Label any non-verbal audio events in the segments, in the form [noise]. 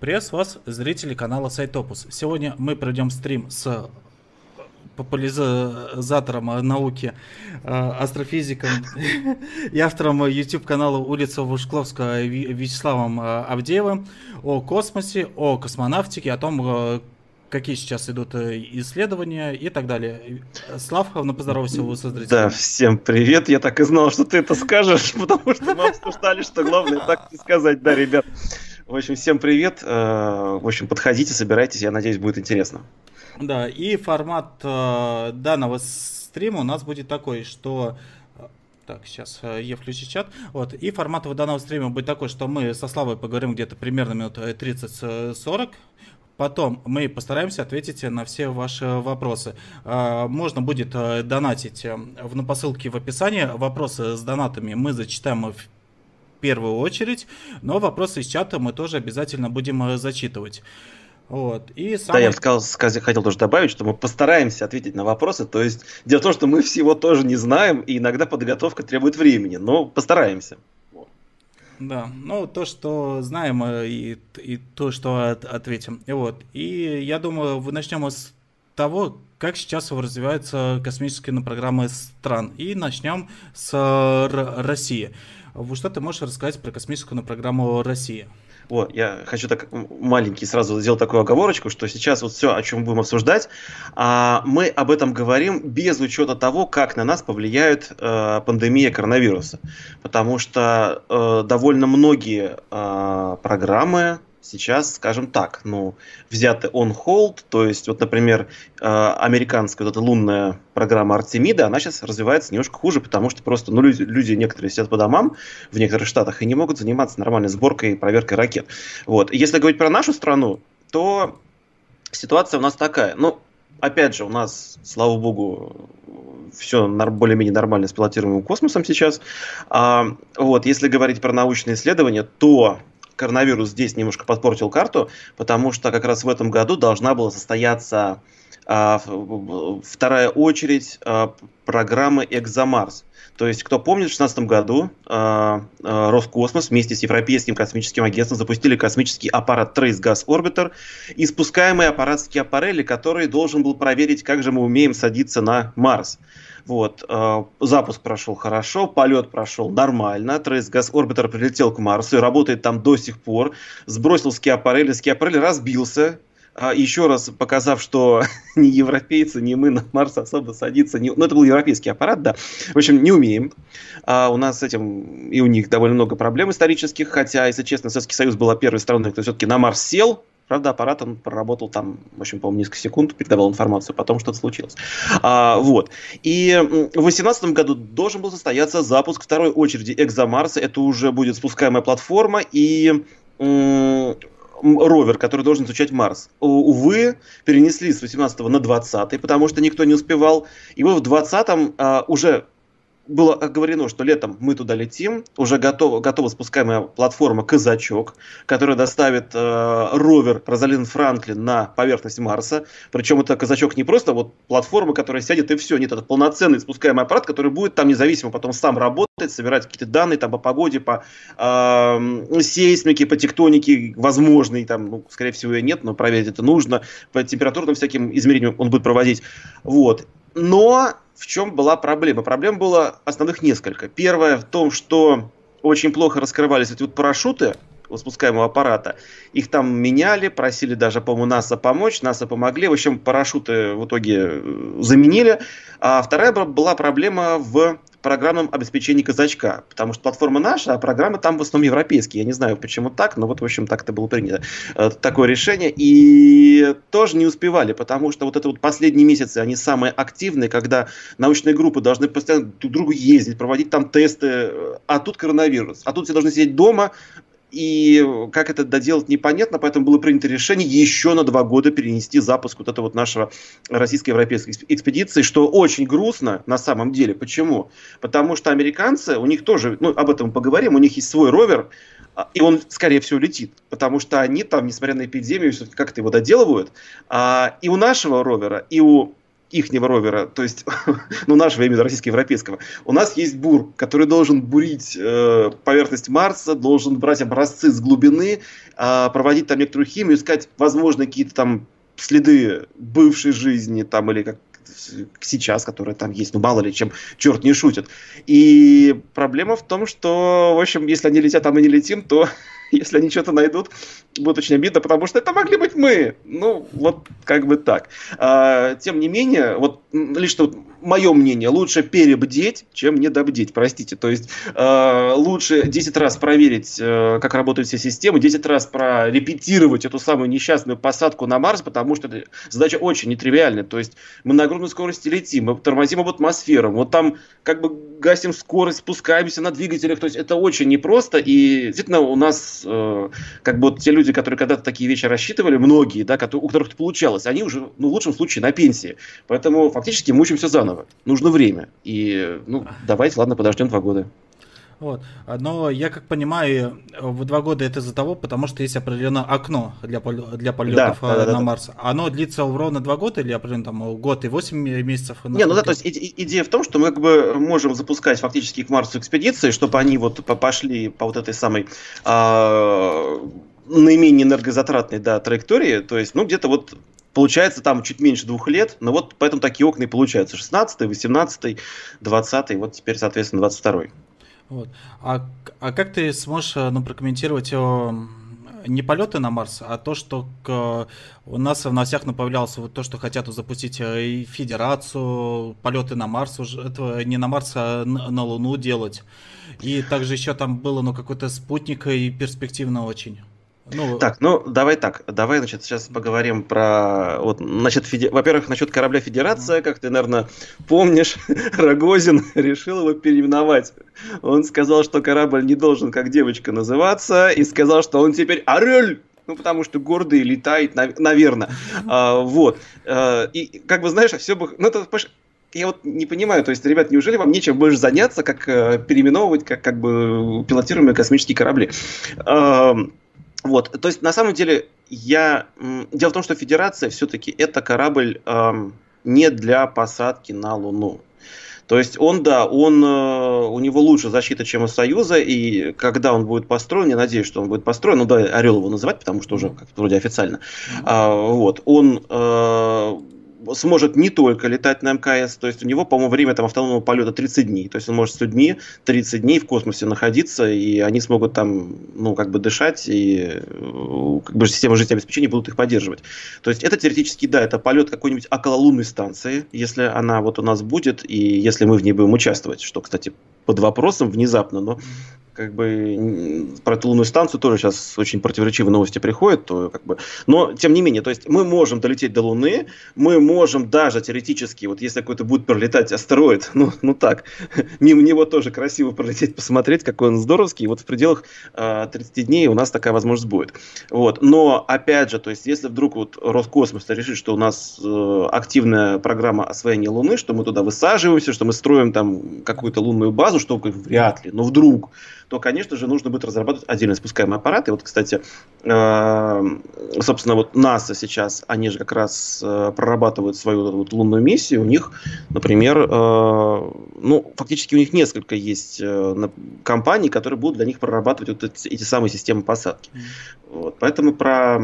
Приветствую вас, зрители канала Сайтопус. Сегодня мы проведем стрим с популяризатором науки, э, астрофизиком и автором YouTube-канала «Улица Вушкловского» Вячеславом э, Авдеевым о космосе, о космонавтике, о том, э, какие сейчас идут исследования и так далее. Слав, ну поздоровайся вы со зрителями. Да, всем привет. Я так и знал, что ты это скажешь, [laughs] потому что мы обсуждали, что главное так сказать. Да, ребят. В общем, всем привет. В общем, подходите, собирайтесь. Я надеюсь, будет интересно. Да, и формат э, данного стрима у нас будет такой, что э, так, сейчас э, я включу чат. Вот. И формат данного стрима будет такой, что мы со Славой поговорим где-то примерно минут 30-40. Потом мы постараемся ответить на все ваши вопросы. Можно будет донатить на посылке в описании. Вопросы с донатами мы зачитаем в первую очередь, но вопросы из чата мы тоже обязательно будем зачитывать. Вот. И самый... Да, я сказал, сказал, хотел тоже добавить, что мы постараемся ответить на вопросы. То есть дело в том, что мы всего тоже не знаем, и иногда подготовка требует времени, но постараемся. Да, ну то, что знаем, э, и, и то, что от, ответим. И вот. И я думаю, вы начнем с того, как сейчас развиваются космические программы стран. И начнем с России. Что ты можешь рассказать про космическую программу России? Вот, я хочу так маленький сразу сделать такую оговорочку, что сейчас вот все, о чем будем обсуждать, а, мы об этом говорим без учета того, как на нас повлияет э, пандемия коронавируса. Потому что э, довольно многие э, программы, сейчас, скажем так, ну, взяты on hold, то есть, вот, например, э, американская вот эта лунная программа Артемида, она сейчас развивается немножко хуже, потому что просто, ну, люди, люди некоторые сидят по домам в некоторых штатах и не могут заниматься нормальной сборкой и проверкой ракет. Вот. Если говорить про нашу страну, то ситуация у нас такая, ну, опять же, у нас, слава богу, все более-менее нормально с пилотируемым космосом сейчас. А, вот, если говорить про научные исследования, то коронавирус здесь немножко подпортил карту, потому что как раз в этом году должна была состояться а, вторая очередь а, программы «Экзомарс». То есть, кто помнит, в 2016 году э, э, Роскосмос вместе с Европейским космическим агентством запустили космический аппарат Trace Gas Orbiter и спускаемый аппарат Скиапарелли, который должен был проверить, как же мы умеем садиться на Марс. Вот, э, запуск прошел хорошо, полет прошел нормально, Trace Gas Orbiter прилетел к Марсу и работает там до сих пор, сбросил Скиапарелли, Скиапарелли разбился, еще раз показав, что [laughs] ни европейцы, ни мы на Марс особо садиться не... Ну, это был европейский аппарат, да. В общем, не умеем. А у нас с этим и у них довольно много проблем исторических, хотя, если честно, Советский Союз была первой страной, кто все-таки на Марс сел, Правда, аппарат он проработал там, в общем, по-моему, несколько секунд, передавал информацию, потом что-то случилось. А, вот. И в 2018 году должен был состояться запуск второй очереди Экзомарса. Это уже будет спускаемая платформа, и ровер, который должен изучать Марс. Увы, перенесли с 18 на 20, потому что никто не успевал. И мы в 20 а, уже было оговорено, что летом мы туда летим, уже готова, готова спускаемая платформа «Казачок», которая доставит э, ровер Розалин Франклин на поверхность Марса. Причем это «Казачок» не просто вот платформа, которая сядет и все. Нет, это полноценный спускаемый аппарат, который будет там независимо потом сам работать, собирать какие-то данные там по погоде, по э, сейсмике, по тектонике, возможной, там, ну, скорее всего, ее нет, но проверить это нужно. По температурным всяким измерениям он будет проводить. Вот. Но в чем была проблема? Проблем было основных несколько. Первое в том, что очень плохо раскрывались эти вот парашюты спускаемого аппарата. Их там меняли, просили даже, по-моему, НАСА помочь, НАСА помогли. В общем, парашюты в итоге э, заменили. А вторая была проблема в программном обеспечении казачка, потому что платформа наша, а программы там в основном европейские. Я не знаю, почему так, но вот, в общем, так это было принято. Э, такое решение. И тоже не успевали, потому что вот это вот последние месяцы, они самые активные, когда научные группы должны постоянно друг к другу ездить, проводить там тесты, а тут коронавирус. А тут все должны сидеть дома, и как это доделать непонятно, поэтому было принято решение еще на два года перенести запуск вот этого вот нашего российско-европейской экспедиции, что очень грустно на самом деле. Почему? Потому что американцы, у них тоже, ну об этом поговорим, у них есть свой ровер, а, и он, скорее всего, летит, потому что они там, несмотря на эпидемию, как-то его доделывают. А, и у нашего ровера, и у ихнего ровера, то есть, [laughs] ну, нашего, именно российско-европейского, у нас есть бур, который должен бурить э, поверхность Марса, должен брать образцы с глубины, э, проводить там некоторую химию, искать, возможно, какие-то там следы бывшей жизни там или как сейчас, которая там есть, ну мало ли, чем черт не шутит. И проблема в том, что, в общем, если они летят, а мы не летим, то [laughs] [laughs] если они что-то найдут, будет очень обидно, потому что это могли быть мы. Ну, вот как бы так. А, тем не менее, вот лично мое мнение, лучше перебдеть, чем недобдеть, простите. То есть э, лучше 10 раз проверить, э, как работают все системы, 10 раз прорепетировать эту самую несчастную посадку на Марс, потому что задача очень нетривиальная. То есть мы на огромной скорости летим, мы тормозим об атмосферу, вот там как бы гасим скорость, спускаемся на двигателях. То есть это очень непросто. И действительно у нас э, как бы вот те люди, которые когда-то такие вещи рассчитывали, многие, да, которые, у которых это получалось, они уже, ну, в лучшем случае, на пенсии. Поэтому фактически мы учимся заново. Нужно время. И, ну, давайте, ладно, подождем два года. Вот. Но я как понимаю, в два года это из-за того, потому что есть определенное окно для, для полетов да, да, на да, Марс. Оно длится ровно два года или определенно там год и восемь месяцев? Не, ну да, то есть идея в том, что мы как бы можем запускать фактически к Марсу экспедиции, чтобы они вот пошли по вот этой самой а, наименее энергозатратной да, траектории, то есть, ну, где-то вот получается там чуть меньше двух лет, но вот поэтому такие окна и получаются. 16 18 20 вот теперь, соответственно, 22 вот. А, а как ты сможешь э, ну, прокомментировать о, не полеты на Марс, а то, что к, у нас в новостях появлялось вот то, что хотят запустить э, и Федерацию, полеты на Марс, уже этого не на Марс, а на, на Луну делать. И также еще там было ну, какой-то спутник и перспективно очень. Ну... Так, ну давай так, давай, значит, сейчас поговорим про, вот, значит, феди... во-первых, насчет корабля Федерация, как ты, наверное, помнишь, [laughs] Рогозин [laughs] решил его переименовать. Он сказал, что корабль не должен как девочка называться, и сказал, что он теперь Орель ну, потому что гордый летает, наверное. А, вот. А, и, как бы, знаешь, все бы... Ну, это, я вот не понимаю, то есть, ребят, неужели вам нечем больше заняться, как э, переименовывать, как, как бы пилотируемые космические корабли? А, вот, то есть на самом деле я... Дело в том, что Федерация все-таки это корабль эм, не для посадки на Луну. То есть он, да, он, э, у него лучше защита, чем у Союза, и когда он будет построен, я надеюсь, что он будет построен, ну да, Орел его называть, потому что уже как вроде официально, mm-hmm. а, вот, он э, сможет не только летать на МКС, то есть у него, по-моему, время там автономного полета 30 дней, то есть он может с людьми 30 дней в космосе находиться, и они смогут там, ну, как бы дышать, и э, как бы система жизнеобеспечения будут их поддерживать. То есть это теоретически, да, это полет какой-нибудь окололунной станции, если она вот у нас будет, и если мы в ней будем участвовать, что, кстати, под вопросом внезапно, но как бы про лунную станцию тоже сейчас очень противоречивые новости приходят, то как бы, но тем не менее, то есть мы можем долететь до Луны, мы можем даже теоретически, вот если какой-то будет пролетать астероид, [laughs] ну, ну так, [laughs] мимо него тоже красиво пролететь, посмотреть, какой он здоровский, вот в пределах э, 30 дней у нас такая возможность будет. Вот, но опять же, то есть если вдруг вот Роскосмос решит, что у нас э, активная программа освоения Луны, что мы туда высаживаемся, что мы строим там какую-то лунную базу, что вряд ли, но вдруг то, конечно же, нужно будет разрабатывать отдельно спускаемый аппарат. И вот, кстати, э, собственно, вот НАСА сейчас, они же как раз э, прорабатывают свою вот лунную миссию. У них, например, э, ну, фактически у них несколько есть компаний, которые будут для них прорабатывать вот эти, эти самые системы посадки. Вот, поэтому про,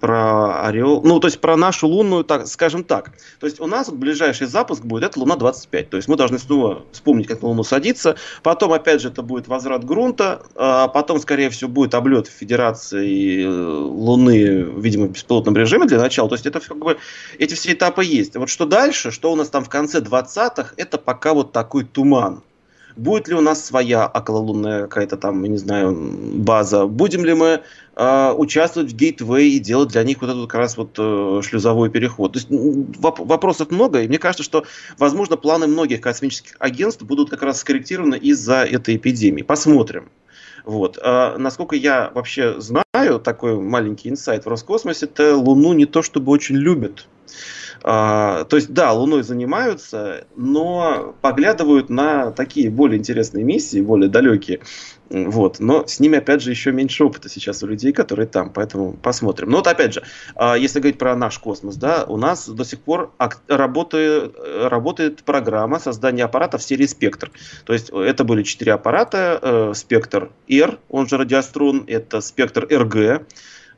про Орел, ну, то есть про нашу лунную, так, скажем так. То есть у нас вот ближайший запуск будет, это Луна 25. То есть мы должны снова вспомнить, как на Луну садиться. Потом, опять же, это будет возврат грунта. А потом, скорее всего, будет облет Федерации э, Луны, видимо, в беспилотном режиме для начала. То есть это как бы, эти все этапы есть. Вот что дальше, что у нас там в конце 20-х, это пока вот такой туман. Будет ли у нас своя окололунная какая-то там, не знаю, база? Будем ли мы э, участвовать в гейтвей и делать для них вот этот как раз вот э, шлюзовой переход? То есть воп- вопросов много, и мне кажется, что, возможно, планы многих космических агентств будут как раз скорректированы из-за этой эпидемии. Посмотрим. Вот. А, насколько я вообще знаю, такой маленький инсайт в Роскосмосе, это Луну не то чтобы очень любят. А, то есть, да, Луной занимаются, но поглядывают на такие более интересные миссии, более далекие. Вот. Но с ними, опять же, еще меньше опыта сейчас у людей, которые там. Поэтому посмотрим. Но вот опять же, а, если говорить про наш космос, да, у нас до сих пор работает, работает программа создания аппаратов серии «Спектр». То есть это были четыре аппарата. Э, «Спектр R», он же радиострун, это «Спектр РГ»,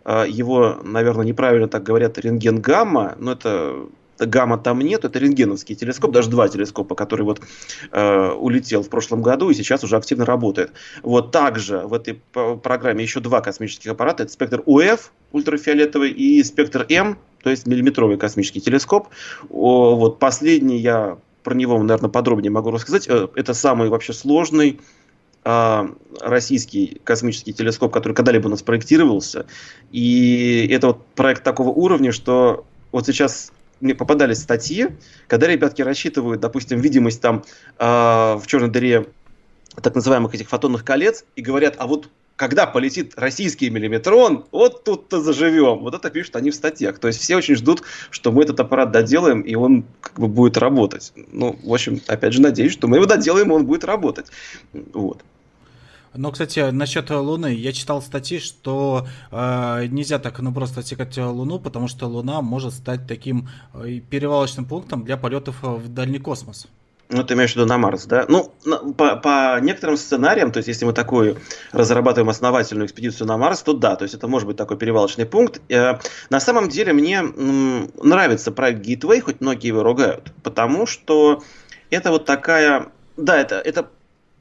его, наверное, неправильно так говорят, рентген-гамма, но это гамма там нет, это рентгеновский телескоп, даже два телескопа, который вот э, улетел в прошлом году и сейчас уже активно работает. Вот также в этой программе еще два космических аппарата, это спектр УФ ультрафиолетовый и спектр М, то есть миллиметровый космический телескоп. О, вот последний я про него, наверное, подробнее могу рассказать. Э, это самый вообще сложный российский космический телескоп, который когда-либо у нас проектировался. И это вот проект такого уровня, что вот сейчас мне попадались статьи, когда ребятки рассчитывают, допустим, видимость там э, в черной дыре так называемых этих фотонных колец и говорят, а вот когда полетит российский миллиметрон, вот тут-то заживем. Вот это пишут они в статьях. То есть все очень ждут, что мы этот аппарат доделаем, и он как бы будет работать. Ну, в общем, опять же, надеюсь, что мы его доделаем, и он будет работать. Вот. Но, кстати, насчет Луны, я читал статьи, что э, нельзя так ну просто отсекать Луну, потому что Луна может стать таким э, перевалочным пунктом для полетов в дальний космос. Ну, ты имеешь в виду на Марс, да? Ну, по, по некоторым сценариям, то есть, если мы такую разрабатываем основательную экспедицию на Марс, то да, то есть, это может быть такой перевалочный пункт. Э, на самом деле, мне нравится проект Gateway, хоть многие его ругают, потому что это вот такая... Да, это, это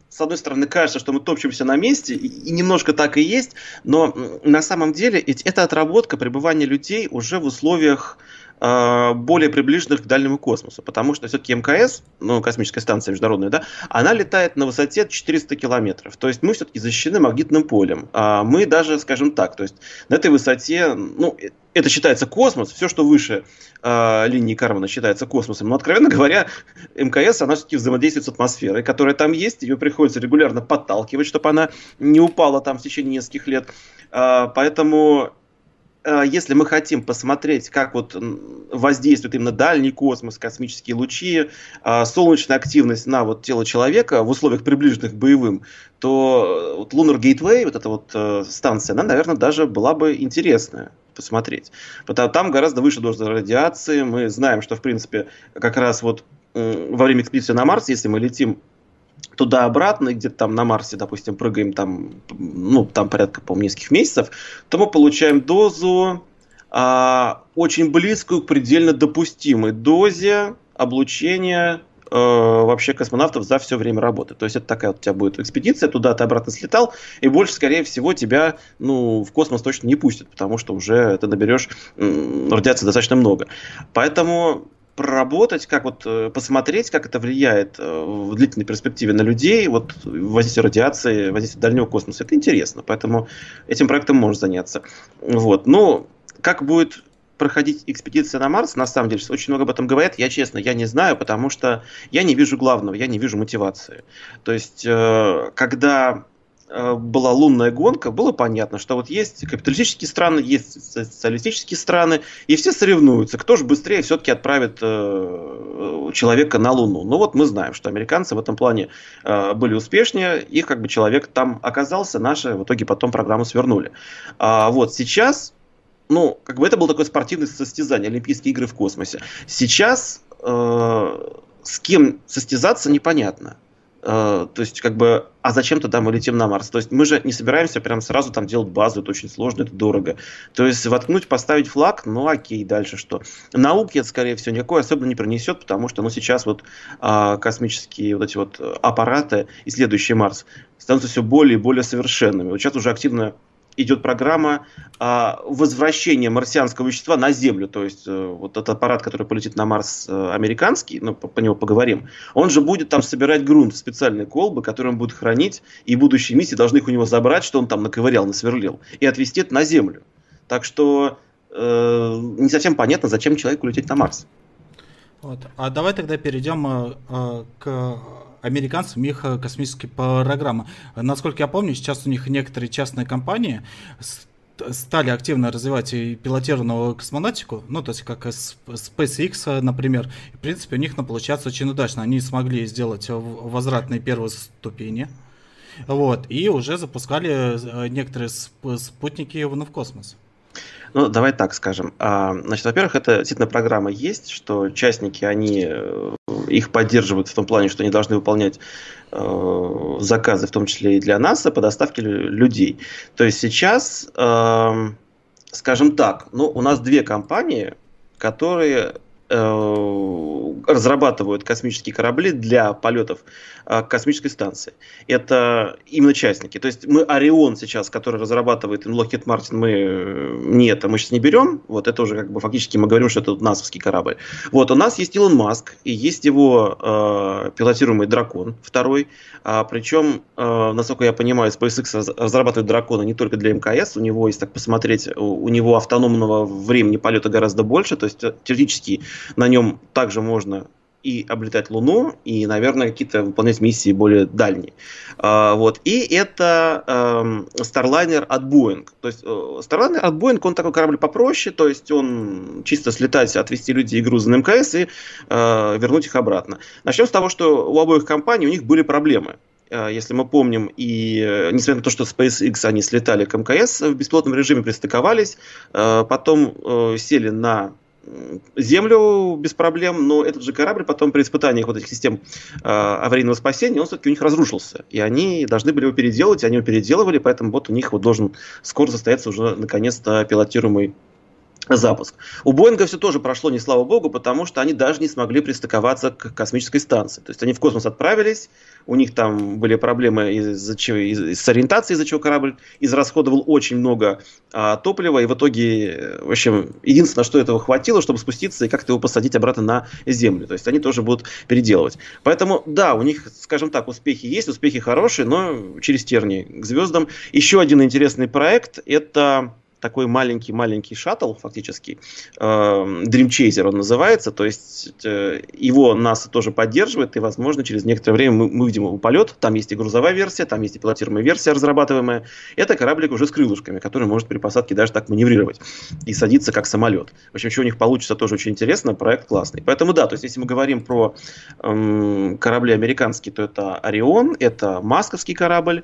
с одной стороны, кажется, что мы топчемся на месте, и немножко так и есть, но на самом деле это отработка пребывания людей уже в условиях более приближенных к дальнему космосу, потому что все-таки МКС, ну, космическая станция международная, да, она летает на высоте 400 километров, то есть мы все-таки защищены магнитным полем, а мы даже, скажем так, то есть на этой высоте, ну, это считается космос, все, что выше э, линии Кармана считается космосом. Но, откровенно говоря, МКС, она все-таки взаимодействует с атмосферой, которая там есть, ее приходится регулярно подталкивать, чтобы она не упала там в течение нескольких лет. Э, поэтому если мы хотим посмотреть, как вот воздействует именно дальний космос, космические лучи, солнечная активность на вот тело человека в условиях приближенных к боевым, то вот Lunar Gateway, вот эта вот э, станция, она, наверное, даже была бы интересная посмотреть. Потому там гораздо выше доза радиации. Мы знаем, что, в принципе, как раз вот во время экспедиции на Марс, если мы летим туда-обратно, где-то там на Марсе, допустим, прыгаем там, ну, там порядка, по нескольких месяцев, то мы получаем дозу а, очень близкую к предельно допустимой дозе облучения э, вообще космонавтов за все время работы. То есть это такая вот у тебя будет экспедиция, туда ты обратно слетал, и больше, скорее всего, тебя ну, в космос точно не пустят, потому что уже ты наберешь радиации достаточно много. Поэтому проработать, как вот э, посмотреть, как это влияет э, в длительной перспективе на людей, вот воздействие радиации, воздействие дальнего космоса, это интересно, поэтому этим проектом можно заняться. Вот, ну, как будет проходить экспедиция на Марс, на самом деле, очень много об этом говорят. Я честно, я не знаю, потому что я не вижу главного, я не вижу мотивации. То есть, э, когда была лунная гонка, было понятно, что вот есть капиталистические страны, есть социалистические страны, и все соревнуются, кто же быстрее все-таки отправит э, человека на Луну. Ну вот мы знаем, что американцы в этом плане были успешнее, их как бы человек там оказался, наши в итоге потом программу свернули. А вот сейчас ну, как бы это было такое спортивное состязание, Олимпийские игры в космосе. Сейчас э, с кем состязаться непонятно. Э, то есть, как бы, а зачем тогда мы летим на Марс? То есть, мы же не собираемся прям сразу там делать базу, это очень сложно, это дорого. То есть, воткнуть, поставить флаг, ну окей, дальше что? Науки это, скорее всего, никакой особенно не принесет, потому что, ну, сейчас вот э, космические вот эти вот аппараты, исследующие Марс, становятся все более и более совершенными. Вот сейчас уже активно идет программа а, возвращения марсианского вещества на Землю. То есть э, вот этот аппарат, который полетит на Марс э, американский, ну, по, него поговорим, он же будет там собирать грунт в специальные колбы, которые он будет хранить, и будущие миссии должны их у него забрать, что он там наковырял, насверлил, и отвезти это на Землю. Так что э, не совсем понятно, зачем человеку лететь на Марс. Вот. А давай тогда перейдем э, э к американцам их космические программы. Насколько я помню, сейчас у них некоторые частные компании стали активно развивать и пилотированную космонавтику, ну, то есть как SpaceX, например, и, в принципе, у них ну, получается очень удачно. Они смогли сделать возвратные первые ступени, вот, и уже запускали некоторые спутники ну, в космос. Ну, давай так скажем. А, значит, во-первых, это действительно программа есть, что участники, они э, их поддерживают в том плане, что они должны выполнять э, заказы, в том числе и для НАСА, по доставке людей. То есть сейчас, э, скажем так, ну, у нас две компании, которые разрабатывают космические корабли для полетов э, к космической станции. Это именно частники. То есть мы Орион сейчас, который разрабатывает Lockheed Martin, мы э, не это, мы сейчас не берем. Вот это уже как бы фактически мы говорим, что это насовский корабль. Вот у нас есть Илон Маск и есть его э, пилотируемый дракон второй. А, причем, э, насколько я понимаю, SpaceX разрабатывает дракона не только для МКС. У него, если так посмотреть, у, у него автономного времени полета гораздо больше. То есть теоретически на нем также можно и облетать Луну, и, наверное, какие-то выполнять миссии более дальние. А, вот. И это э, Starliner от Boeing. То есть э, Starliner от Boeing, он такой корабль попроще, то есть он чисто слетать, отвезти людей и грузы на МКС и э, вернуть их обратно. Начнем с того, что у обоих компаний у них были проблемы э, если мы помним, и несмотря на то, что SpaceX они слетали к МКС в бесплотном режиме, пристыковались, потом сели на Землю без проблем, но этот же корабль потом при испытаниях вот этих систем э, аварийного спасения, он все-таки у них разрушился. И они должны были его переделать, они его переделывали, поэтому вот у них вот должен скоро состояться уже наконец-то пилотируемый запуск. У Боинга все тоже прошло, не слава богу, потому что они даже не смогли пристыковаться к космической станции. То есть они в космос отправились, у них там были проблемы из-за чего, из, с ориентацией, из-за чего корабль израсходовал очень много а, топлива, и в итоге, в общем, единственное, что этого хватило, чтобы спуститься и как-то его посадить обратно на Землю. То есть они тоже будут переделывать. Поэтому, да, у них, скажем так, успехи есть, успехи хорошие, но через тернии к звездам. Еще один интересный проект – это такой маленький-маленький шаттл, фактически, э, Dream Chaser он называется, то есть э, его НАСА тоже поддерживает, и, возможно, через некоторое время мы, мы увидим его полет, там есть и грузовая версия, там есть и пилотируемая версия разрабатываемая, это кораблик уже с крылышками, который может при посадке даже так маневрировать и садиться как самолет. В общем, что у них получится, тоже очень интересно, проект классный. Поэтому да, то есть если мы говорим про эм, корабли американские, то это Орион, это масковский корабль,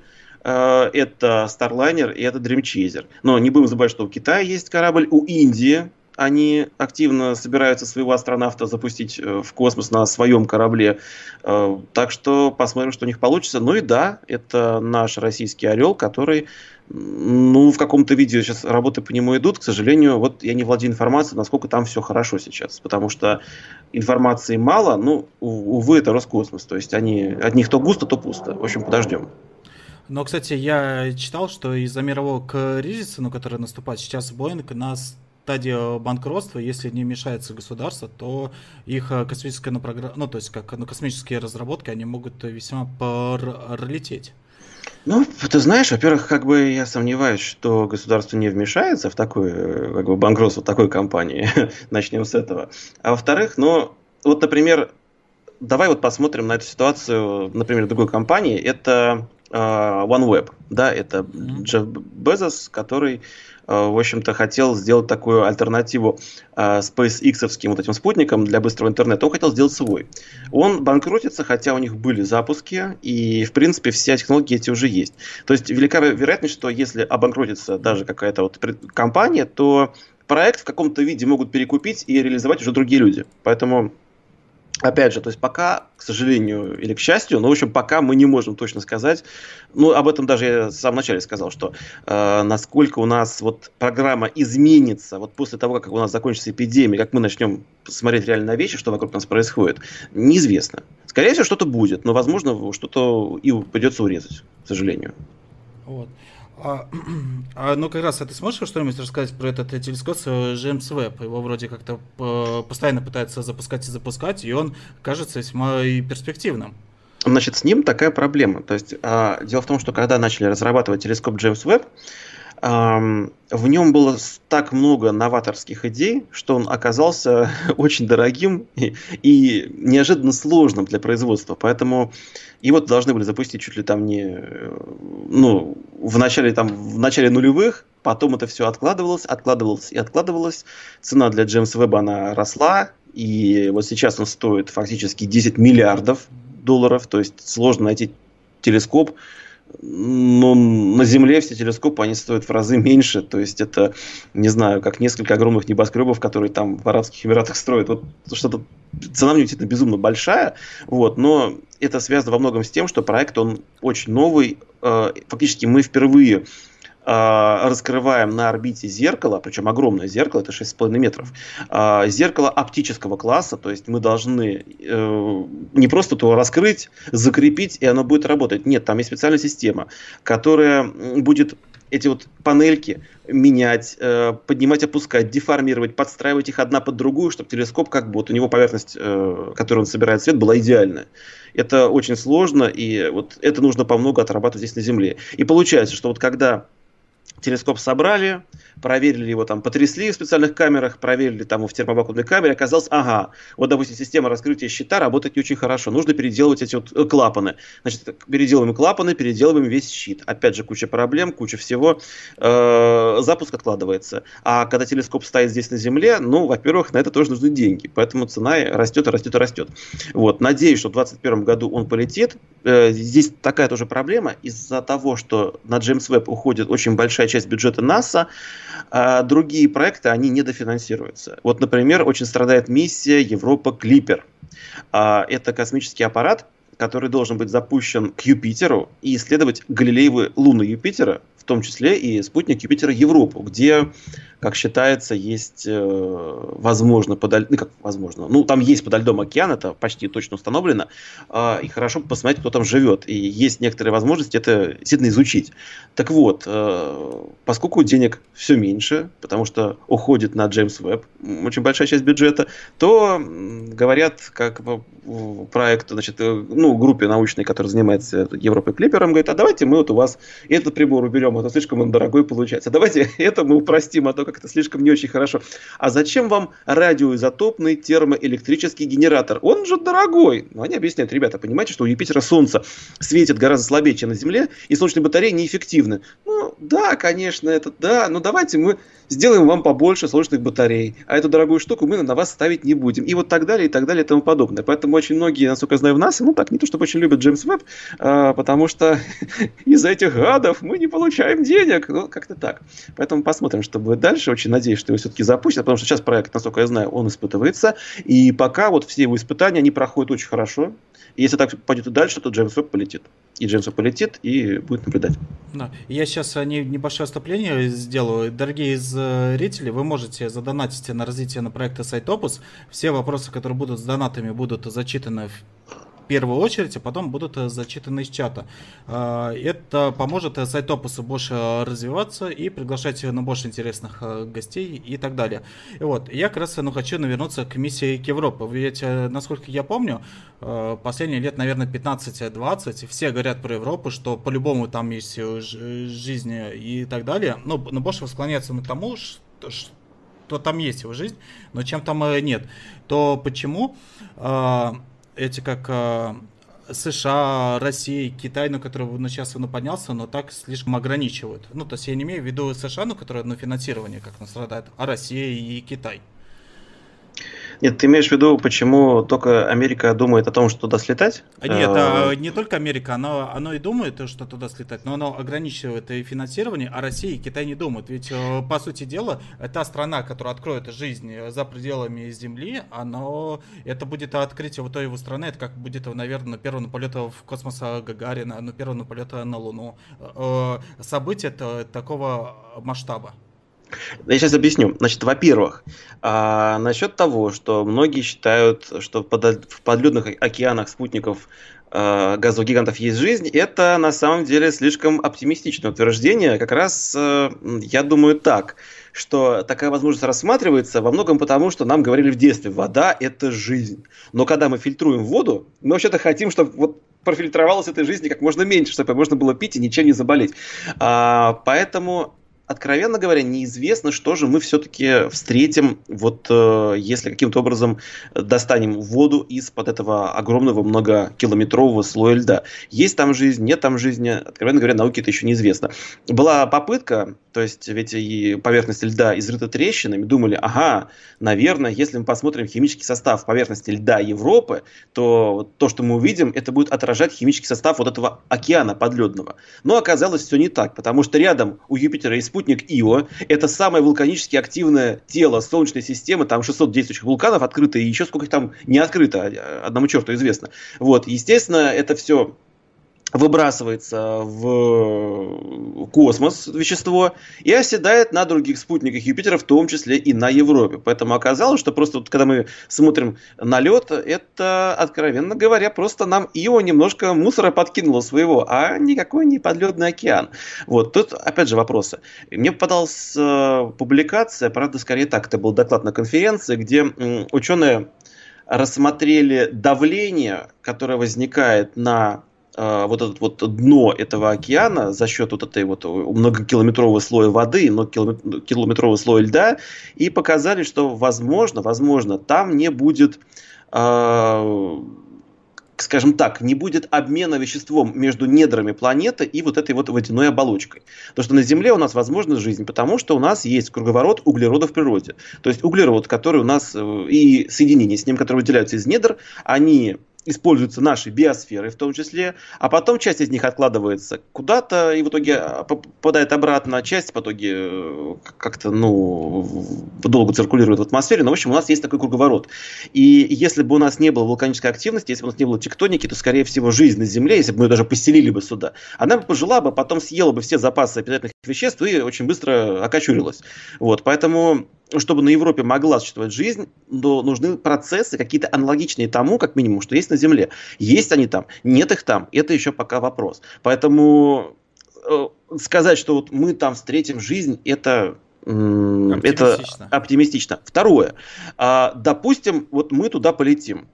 это Starliner и это Dream Chaser. Но не будем забывать, что у Китая есть корабль, у Индии они активно собираются своего астронавта запустить э, в космос на своем корабле. Э, так что посмотрим, что у них получится. Ну и да, это наш российский орел, который ну, в каком-то виде сейчас работы по нему идут. К сожалению, вот я не владею информацией, насколько там все хорошо сейчас. Потому что информации мало, ну, увы, это Роскосмос. То есть они, от них то густо, то пусто. В общем, подождем. Но, кстати, я читал, что из-за мирового кризиса, ну, который наступает сейчас, Боинг на стадии банкротства, если не мешается государство, то их э, космическая ну, программа, ну, то есть как ну, космические разработки, они могут весьма пролететь. Ну, ты знаешь, во-первых, как бы я сомневаюсь, что государство не вмешается в такое, э, как бы, банкротство такой компании. [laughs] Начнем с этого. А во-вторых, ну, вот, например, давай вот посмотрим на эту ситуацию, например, другой компании. Это OneWeb, да, это mm-hmm. Джефф Безос, который, uh, в общем-то, хотел сделать такую альтернативу uh, SpaceX-овским вот этим спутникам для быстрого интернета. Он хотел сделать свой. Он банкротится, хотя у них были запуски, и, в принципе, все технологии эти уже есть. То есть велика вероятность, что если обанкротится даже какая-то вот компания, то проект в каком-то виде могут перекупить и реализовать уже другие люди. Поэтому Опять же, то есть пока, к сожалению или к счастью, но в общем пока мы не можем точно сказать. Ну об этом даже я в самом начале сказал, что э, насколько у нас вот программа изменится вот после того, как у нас закончится эпидемия, как мы начнем смотреть реально на вещи, что вокруг нас происходит, неизвестно. Скорее всего что-то будет, но возможно что-то и придется урезать, к сожалению. Вот. А, [clears throat] а, ну, как раз, а ты сможешь что-нибудь рассказать про этот телескоп Джеймс Веб? Его вроде как-то постоянно пытаются запускать и запускать, и он кажется весьма и перспективным. Значит, с ним такая проблема. То есть, а, дело в том, что когда начали разрабатывать телескоп Джеймс Веб, в нем было так много новаторских идей, что он оказался [laughs] очень дорогим и, и неожиданно сложным для производства. Поэтому его должны были запустить чуть ли там не ну, в начале, там, в начале нулевых, потом это все откладывалось, откладывалось и откладывалось. Цена для Джеймса Веба она росла, и вот сейчас он стоит фактически 10 миллиардов долларов, то есть сложно найти телескоп, но на Земле все телескопы, они стоят в разы меньше. То есть это, не знаю, как несколько огромных небоскребов, которые там в Арабских Эмиратах строят. Вот что-то цена мне действительно безумно большая. Вот, но это связано во многом с тем, что проект, он очень новый. Э, фактически мы впервые раскрываем на орбите зеркало, причем огромное зеркало, это 6,5 метров, а, зеркало оптического класса, то есть мы должны э, не просто то раскрыть, закрепить, и оно будет работать. Нет, там есть специальная система, которая будет эти вот панельки менять, э, поднимать, опускать, деформировать, подстраивать их одна под другую, чтобы телескоп, как бы вот у него поверхность, э, которую он собирает свет, была идеальная. Это очень сложно, и вот это нужно по много отрабатывать здесь на Земле. И получается, что вот когда телескоп собрали, проверили его там, потрясли в специальных камерах, проверили там его в термовакуумной камере, оказалось, ага, вот, допустим, система раскрытия щита работает не очень хорошо, нужно переделывать эти вот э, клапаны. Значит, переделываем клапаны, переделываем весь щит. Опять же, куча проблем, куча всего. Э, запуск откладывается. А когда телескоп стоит здесь на Земле, ну, во-первых, на это тоже нужны деньги, поэтому цена растет, растет, растет. Вот, надеюсь, что в 2021 году он полетит. Э, здесь такая тоже проблема из-за того, что на Джеймс Веб уходит очень большая часть бюджета НАСА, а другие проекты, они недофинансируются. Вот, например, очень страдает миссия Европа Клипер. А, это космический аппарат, который должен быть запущен к Юпитеру и исследовать Галилеевы луны Юпитера, в том числе и спутник Юпитера Европу, где как считается, есть, э, возможно, подо... ну, как возможно, ну, там есть подо льдом океан, это почти точно установлено, э, и хорошо посмотреть, кто там живет, и есть некоторые возможности это действительно изучить. Так вот, э, поскольку денег все меньше, потому что уходит на Джеймс Веб очень большая часть бюджета, то говорят, как проект, значит, э, ну, группе научной, которая занимается Европой Клипером, говорит, а давайте мы вот у вас этот прибор уберем, это слишком он дорогой получается, давайте [laughs] это мы упростим, а то как-то слишком не очень хорошо. А зачем вам радиоизотопный термоэлектрический генератор? Он же дорогой. Ну, они объясняют, ребята, понимаете, что у Юпитера Солнце светит гораздо слабее, чем на Земле, и солнечные батареи неэффективны. Ну, да, конечно, это да, но давайте мы сделаем вам побольше солнечных батарей, а эту дорогую штуку мы на вас ставить не будем. И вот так далее, и так далее, и тому подобное. Поэтому очень многие, насколько я знаю, в нас, ну так, не то чтобы очень любят Джеймс Веб, а, потому что [laughs] из-за этих гадов мы не получаем денег. Ну, как-то так. Поэтому посмотрим, что будет дальше. Очень надеюсь, что его все-таки запустят, потому что сейчас проект, насколько я знаю, он испытывается. И пока вот все его испытания, они проходят очень хорошо. И если так пойдет и дальше, то Джеймс Веб полетит. И Джеймс Веб полетит и будет наблюдать. Да. Я сейчас не, небольшое вступление сделаю. Дорогие зрители, вы можете задонатить на развитие на проекта Сайтопус. Все вопросы, которые будут с донатами, будут зачитаны первую очередь, а потом будут э, зачитаны из чата. А, это поможет э, сайт Опусу больше э, развиваться и приглашать на больше интересных гостей и так далее. И вот, я как раз ну, хочу навернуться к миссии к Европе. Ведь, насколько я помню, последние лет, наверное, 15-20, все говорят про Европу, что по-любому там есть жизнь и так далее. Ну, но больше склоняются к тому, что, что там есть его жизнь, но чем там нет. То почему эти как э, США, Россия, Китай, на который ну, сейчас он поднялся, но так слишком ограничивают. Ну, то есть я не имею в виду США, ну, которые на финансирование как нас страдает, а Россия и Китай. Нет, ты имеешь в виду, почему только Америка думает о том, что туда слетать? А нет, а, не только Америка, оно, оно и думает, что туда слетать, но оно ограничивает и финансирование, а Россия и Китай не думают. Ведь, э, по сути дела, та страна, которая откроет жизнь за пределами Земли, оно, это будет открытие вот той его страны, это как будет, наверное, первого полета в космос Гагарина, ну, первого полета на Луну. Э, событие такого масштаба. Я сейчас объясню. Значит, во-первых, а, насчет того, что многие считают, что в подледных океанах спутников а, газовых гигантов есть жизнь, это на самом деле слишком оптимистичное утверждение. Как раз а, я думаю так, что такая возможность рассматривается во многом потому, что нам говорили в детстве, вода – это жизнь. Но когда мы фильтруем воду, мы вообще-то хотим, чтобы вот профильтровалась этой жизни как можно меньше, чтобы можно было пить и ничем не заболеть. А, поэтому откровенно говоря, неизвестно, что же мы все-таки встретим, вот э, если каким-то образом достанем воду из-под этого огромного многокилометрового слоя льда. Есть там жизнь, нет там жизни, откровенно говоря, науке это еще неизвестно. Была попытка, то есть ведь и поверхность льда изрыта трещинами, думали, ага, наверное, если мы посмотрим химический состав поверхности льда Европы, то то, что мы увидим, это будет отражать химический состав вот этого океана подледного. Но оказалось все не так, потому что рядом у Юпитера есть спутник Ио. Это самое вулканически активное тело Солнечной системы. Там 600 действующих вулканов открыто, и еще сколько их там не открыто, одному черту известно. Вот, естественно, это все выбрасывается в космос вещество и оседает на других спутниках Юпитера, в том числе и на Европе. Поэтому оказалось, что просто вот, когда мы смотрим на лед, это, откровенно говоря, просто нам Ио немножко мусора подкинуло своего, а никакой не подледный океан. Вот, тут опять же вопросы. Мне попадалась э, публикация, правда, скорее так, это был доклад на конференции, где э, ученые рассмотрели давление, которое возникает на Э, вот это вот дно этого океана за счет вот этой вот многокилометрового слоя воды, но километрового слоя льда, и показали, что возможно, возможно, там не будет э, скажем так, не будет обмена веществом между недрами планеты и вот этой вот водяной оболочкой. То, что на Земле у нас возможна жизнь, потому что у нас есть круговорот углерода в природе. То есть углерод, который у нас э, и соединения с ним, которые выделяются из недр, они используются нашей биосферой в том числе, а потом часть из них откладывается куда-то и в итоге а, попадает обратно, часть в итоге э, как-то, ну, долго циркулирует в атмосфере, но, в общем, у нас есть такой круговорот. И если бы у нас не было вулканической активности, если бы у нас не было тектоники, то, скорее всего, жизнь на Земле, если бы мы ее даже поселили бы сюда, она бы пожила бы, потом съела бы все запасы питательных веществ и очень быстро окочурилась. Вот, поэтому чтобы на Европе могла существовать жизнь, то нужны процессы какие-то аналогичные тому, как минимум, что есть на Земле. Есть они там, нет их там, это еще пока вопрос. Поэтому э, сказать, что вот мы там встретим жизнь, это оптимистично. Это оптимистично. Второе. А, допустим, вот мы туда полетим.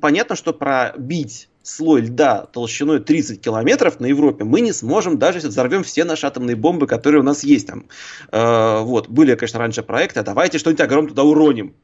Понятно, что пробить слой льда толщиной 30 километров на Европе мы не сможем, даже если взорвем все наши атомные бомбы, которые у нас есть там. Э, вот, были, конечно, раньше проекты, а давайте что-нибудь огромное туда уроним.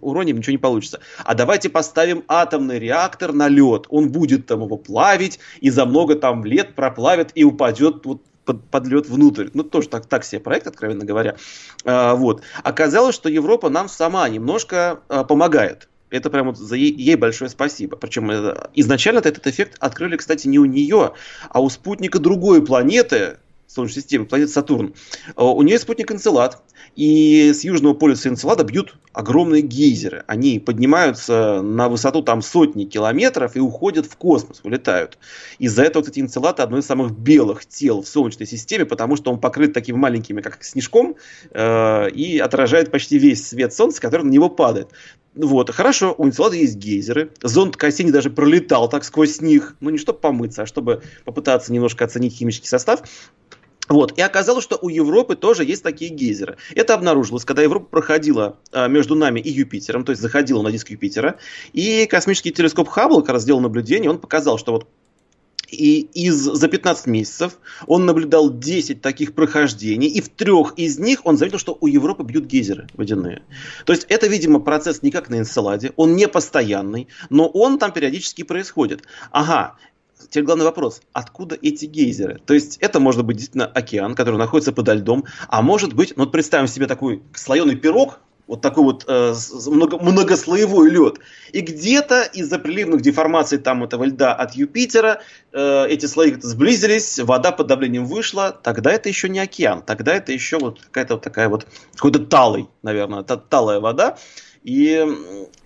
Уроним, ничего не получится. А давайте поставим атомный реактор на лед. Он будет там его плавить, и за много там лет проплавит и упадет вот под, под лед внутрь. Ну, тоже так, так себе проект, откровенно говоря. А, вот. Оказалось, что Европа нам сама немножко а, помогает. Это прям вот за ей, ей большое спасибо. Причем это, изначально этот эффект открыли, кстати, не у нее, а у спутника другой планеты, Солнечной системы, планеты Сатурн. А, у нее спутник Энцелад. И с южного полюса Энцелада бьют огромные гейзеры. Они поднимаются на высоту там сотни километров и уходят в космос, улетают. Из-за этого, кстати, Энцелад одно из самых белых тел в Солнечной системе, потому что он покрыт такими маленькими, как снежком, э, и отражает почти весь свет Солнца, который на него падает. Вот, хорошо, у Энцелада есть гейзеры. Зонд Кассини даже пролетал так сквозь них. Ну, не чтобы помыться, а чтобы попытаться немножко оценить химический состав. Вот. И оказалось, что у Европы тоже есть такие гейзеры. Это обнаружилось, когда Европа проходила а, между нами и Юпитером, то есть заходила на диск Юпитера. И космический телескоп Хаббл, как раз сделал наблюдение, он показал, что вот и из, за 15 месяцев он наблюдал 10 таких прохождений, и в трех из них он заметил, что у Европы бьют гейзеры водяные. То есть это, видимо, процесс не как на Энцеладе, он не постоянный, но он там периодически происходит. Ага, Теперь главный вопрос, откуда эти гейзеры? То есть это может быть действительно океан, который находится подо льдом, а может быть, ну вот представим себе такой слоеный пирог, вот такой вот э, много, многослоевой лед. И где-то из-за приливных деформаций там этого льда от Юпитера э, эти слои сблизились, вода под давлением вышла. Тогда это еще не океан, тогда это еще вот какая-то вот такая вот, какой-то талый, наверное, талая вода. И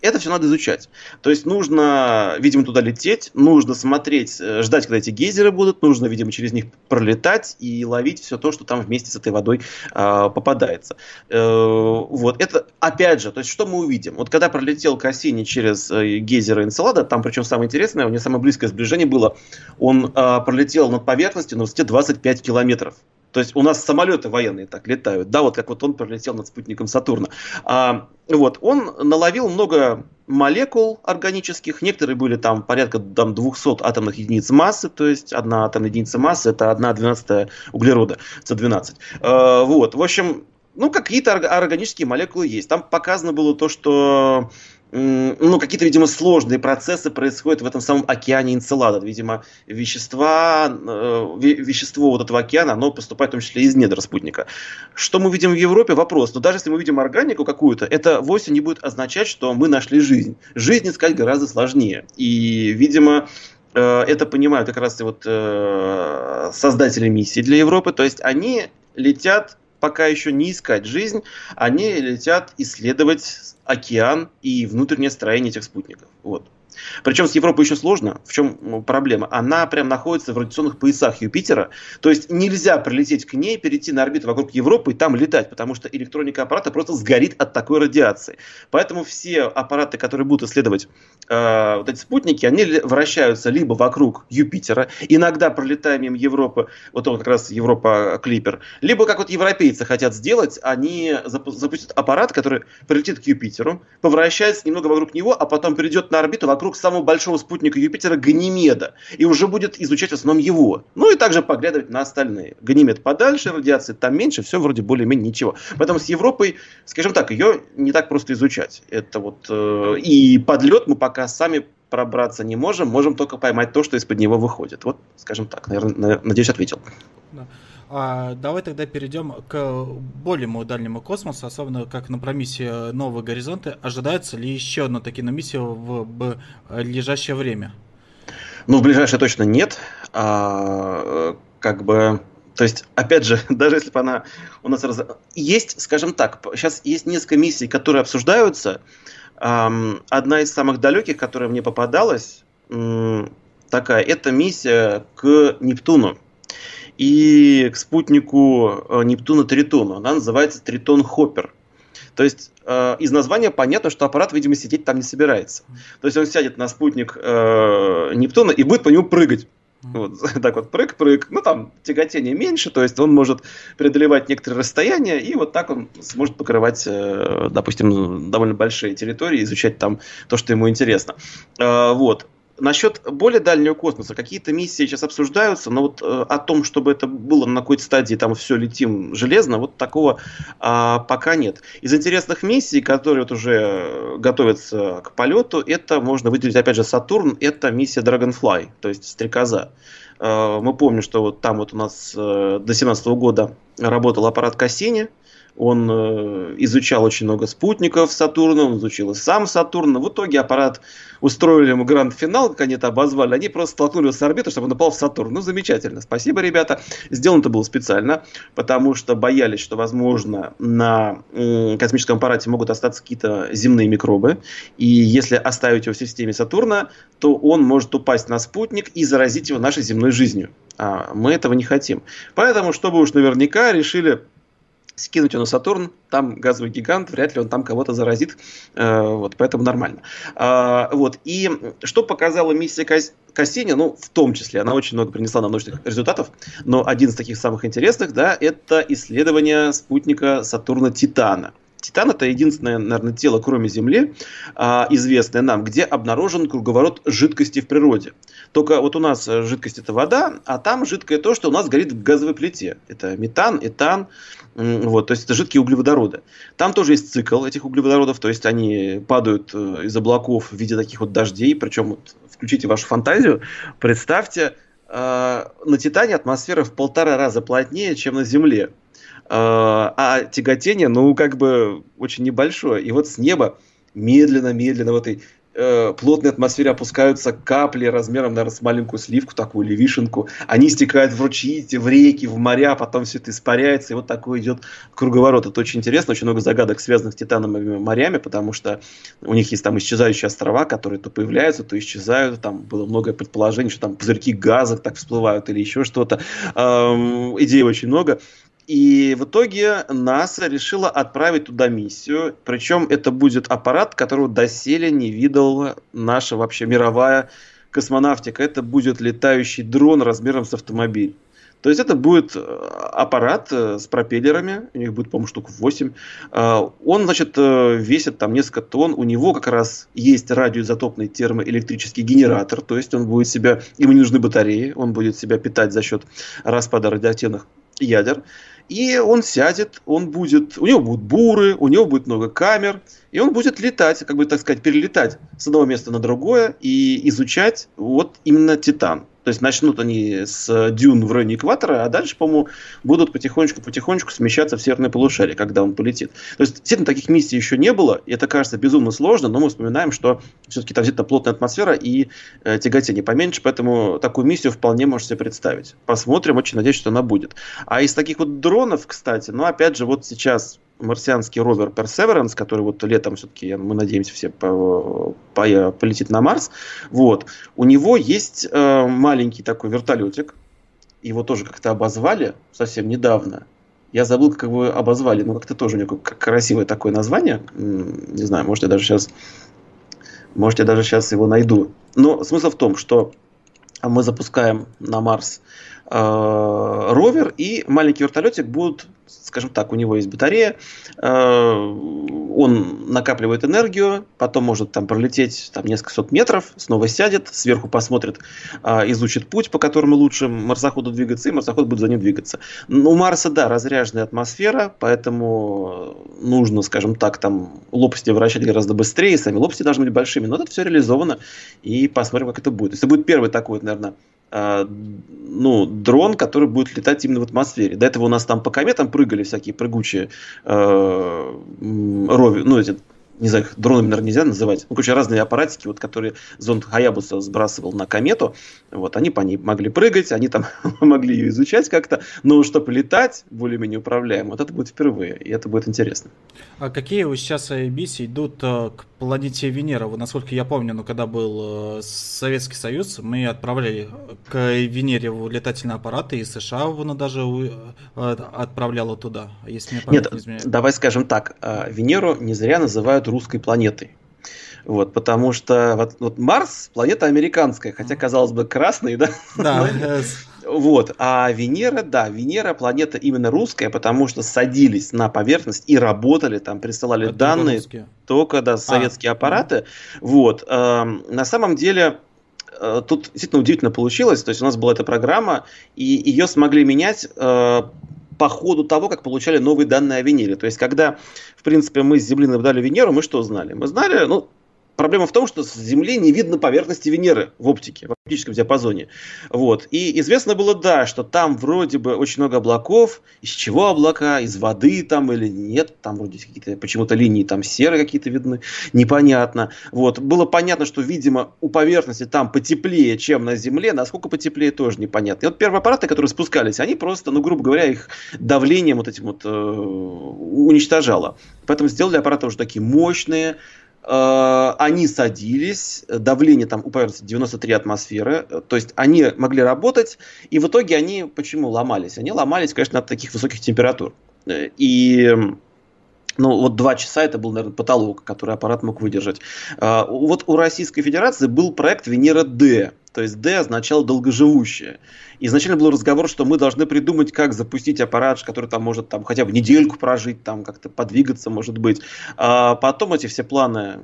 это все надо изучать. То есть нужно, видимо, туда лететь, нужно смотреть, э, ждать, когда эти гейзеры будут, нужно, видимо, через них пролетать и ловить все то, что там вместе с этой водой э, попадается. Э, вот, это, опять же, то есть что мы увидим? Вот когда пролетел Кассини через э, гейзеры Энцелада, там, причем самое интересное, у него самое близкое сближение было, он э, пролетел над поверхностью на высоте 25 километров. То есть у нас самолеты военные так летают, да, вот как вот он пролетел над спутником Сатурна. А, вот, он наловил много молекул органических, некоторые были там порядка там, 200 атомных единиц массы, то есть одна атомная единица массы это одна двенадцатая углерода, С12. А, вот, в общем, ну, какие-то органические молекулы есть. Там показано было то, что ну, какие-то, видимо, сложные процессы происходят в этом самом океане Энцелада. Видимо, вещества, э, вещество вот этого океана, оно поступает в том числе из недр спутника. Что мы видим в Европе? Вопрос. Но даже если мы видим органику какую-то, это вовсе не будет означать, что мы нашли жизнь. Жизнь искать гораздо сложнее. И, видимо, э, это понимают как раз и вот э, создатели миссии для Европы. То есть они летят пока еще не искать жизнь, они летят исследовать океан и внутреннее строение этих спутников. Вот. Причем с Европой еще сложно. В чем проблема? Она прям находится в радиационных поясах Юпитера. То есть нельзя прилететь к ней, перейти на орбиту вокруг Европы и там летать, потому что электроника аппарата просто сгорит от такой радиации. Поэтому все аппараты, которые будут исследовать э, вот эти спутники, они вращаются либо вокруг Юпитера, иногда пролетая мимо Европы, вот он как раз Европа Клипер, либо как вот европейцы хотят сделать, они запустят аппарат, который прилетит к Юпитеру, повращается немного вокруг него, а потом перейдет на орбиту вокруг самого большого спутника Юпитера Ганимеда и уже будет изучать в основном его. Ну и также поглядывать на остальные. Ганимед подальше, радиации там меньше, все вроде более-менее ничего. Поэтому с Европой, скажем так, ее не так просто изучать. Это вот э, и подлет мы пока сами пробраться не можем, можем только поймать то, что из-под него выходит. Вот, скажем так, наверное, надеюсь, ответил. Да. А, давай тогда перейдем к более дальнему космосу, особенно как на промиссии Новые Горизонты. Ожидается ли еще одна такие на миссию в ближайшее время? Ну, в ближайшее точно нет. А, как бы то есть, опять же, [laughs] даже если бы она у нас... Раз... Есть, скажем так, сейчас есть несколько миссий, которые обсуждаются. Одна из самых далеких, которая мне попадалась, такая, это миссия к Нептуну и к спутнику э, Нептуна Тритону. Она называется Тритон Хоппер. То есть э, из названия понятно, что аппарат, видимо, сидеть там не собирается. То есть он сядет на спутник э, Нептуна и будет по нему прыгать. Вот, [laughs] так вот, прыг-прыг. Ну, там тяготение меньше, то есть он может преодолевать некоторые расстояния, и вот так он сможет покрывать, э, допустим, довольно большие территории, изучать там то, что ему интересно. Вот. Насчет более дальнего космоса, какие-то миссии сейчас обсуждаются, но вот э, о том, чтобы это было на какой-то стадии, там все летим железно, вот такого э, пока нет. Из интересных миссий, которые вот уже готовятся к полету, это можно выделить, опять же, Сатурн, это миссия Dragonfly, то есть Стрекоза. Э, мы помним, что вот там вот у нас э, до 2017 года работал аппарат Кассини, он э, изучал очень много спутников Сатурна, он изучил и сам Сатурн. В итоге аппарат устроили ему гранд-финал, как они это обозвали. Они просто столкнули его с орбитой, чтобы он упал в Сатурн. Ну, замечательно. Спасибо, ребята. Сделано это было специально, потому что боялись, что, возможно, на космическом аппарате могут остаться какие-то земные микробы. И если оставить его в системе Сатурна, то он может упасть на спутник и заразить его нашей земной жизнью. А мы этого не хотим. Поэтому, чтобы уж наверняка, решили скинуть его на Сатурн, там газовый гигант, вряд ли он там кого-то заразит, э, вот, поэтому нормально. Э, вот, и что показала миссия Кассини, ну, в том числе, она очень много принесла нам научных результатов, но один из таких самых интересных, да, это исследование спутника Сатурна Титана. Титан это единственное, наверное, тело, кроме Земли, а, известное нам, где обнаружен круговорот жидкости в природе. Только вот у нас жидкость это вода, а там жидкое то, что у нас горит в газовой плите. Это метан, этан, вот, то есть это жидкие углеводороды. Там тоже есть цикл этих углеводородов, то есть они падают э, из облаков в виде таких вот дождей, причем вот, включите вашу фантазию, представьте, э, на Титане атмосфера в полтора раза плотнее, чем на Земле. Э, а тяготение, ну, как бы очень небольшое. И вот с неба медленно-медленно в этой э, плотной атмосфере опускаются капли размером, наверное, с маленькую сливку, такую или вишенку. Они стекают в ручьи, в реки, в моря, потом все это испаряется, и вот такой идет круговорот. Это очень интересно, очень много загадок, связанных с титановыми морями, потому что у них есть там исчезающие острова, которые то появляются, то исчезают. Там было много предположений, что там пузырьки газа так всплывают или еще что-то. Эм, идей очень много. И в итоге НАСА решила отправить туда миссию. Причем это будет аппарат, которого доселе не видел наша вообще мировая космонавтика. Это будет летающий дрон размером с автомобиль. То есть это будет э, аппарат э, с пропеллерами, у них будет, по-моему, штук 8. А, он, значит, э, весит там несколько тонн, у него как раз есть радиоизотопный термоэлектрический генератор, то есть он будет себя, ему не нужны батареи, он будет себя питать за счет распада радиоактивных ядер. И он сядет, он будет, у него будут буры, у него будет много камер, и он будет летать, как бы так сказать, перелетать с одного места на другое и изучать вот именно Титан. То есть начнут они с дюн в районе экватора, а дальше, по-моему, будут потихонечку-потихонечку смещаться в северное полушарие, когда он полетит. То есть, действительно, таких миссий еще не было, и это кажется безумно сложно, но мы вспоминаем, что все-таки там действительно плотная атмосфера и э, тяготение поменьше, поэтому такую миссию вполне можете себе представить. Посмотрим, очень надеюсь, что она будет. А из таких вот дронов, кстати, ну, опять же, вот сейчас марсианский ровер Perseverance, который вот летом все-таки, мы надеемся, все по, по, полетит на Марс, вот, у него есть э, маленький такой вертолетик, его тоже как-то обозвали совсем недавно. Я забыл, как его обозвали, но как-то тоже у него красивое такое название. Не знаю, может я даже сейчас, может я даже сейчас его найду. Но смысл в том, что мы запускаем на Марс э, ровер, и маленький вертолетик будут скажем так, у него есть батарея, э, он накапливает энергию, потом может там пролететь там, несколько сот метров, снова сядет, сверху посмотрит, э, изучит путь, по которому лучше марсоходу двигаться, и марсоход будет за ним двигаться. У Марса, да, разряженная атмосфера, поэтому нужно, скажем так, там лопасти вращать гораздо быстрее, сами лопасти должны быть большими, но это все реализовано, и посмотрим, как это будет. То есть это будет первый такой, наверное, ну, дрон, который будет летать именно в атмосфере. До этого у нас там по кометам прыгали всякие прыгучие э, рови, ну, эти не знаю, дронами, наверное, нельзя называть. Ну, короче, разные аппаратики, вот, которые зонд Хаябуса сбрасывал на комету, вот, они по ней могли прыгать, они там [laughs] могли ее изучать как-то, но чтобы летать более-менее управляемо, вот это будет впервые, и это будет интересно. А какие вы сейчас миссии идут э, к планете Венера? Насколько я помню, ну, когда был э, Советский Союз, мы отправляли к Венере летательные аппараты, и США вон даже э, отправляла туда, если мне Нет, не изменяет. давай скажем так, Венеру не зря называют русской планетой. Вот, потому что вот, вот Марс планета американская, хотя казалось бы красный, да? Да. Вот, а Венера, да, Венера планета именно русская, потому что садились на поверхность и работали там, присылали Это данные только, только да, а, советские а, аппараты. Вот, э, на самом деле э, тут действительно удивительно получилось, то есть у нас была эта программа, и ее смогли менять э, по ходу того, как получали новые данные о Венере. То есть, когда, в принципе, мы с Земли наблюдали Венеру, мы что знали? Мы знали, ну, Проблема в том, что с Земли не видно поверхности Венеры в оптике, в оптическом диапазоне. Вот. И известно было, да, что там вроде бы очень много облаков. Из чего облака? Из воды там или нет? Там вроде какие-то почему-то линии там серые какие-то видны. Непонятно. Вот. Было понятно, что, видимо, у поверхности там потеплее, чем на Земле. Насколько потеплее, тоже непонятно. И вот первые аппараты, которые спускались, они просто, ну, грубо говоря, их давлением вот этим вот э, уничтожало. Поэтому сделали аппараты уже такие мощные, они садились, давление там у поверхности 93 атмосферы, то есть они могли работать, и в итоге они почему ломались? Они ломались, конечно, от таких высоких температур. Э, и ну, вот два часа это был, наверное, потолок, который аппарат мог выдержать. Э, вот у Российской Федерации был проект Венера-Д, то есть D означало долгоживущее. Изначально был разговор, что мы должны придумать, как запустить аппарат, который там может там хотя бы недельку прожить, там как-то подвигаться, может быть. А потом эти все планы,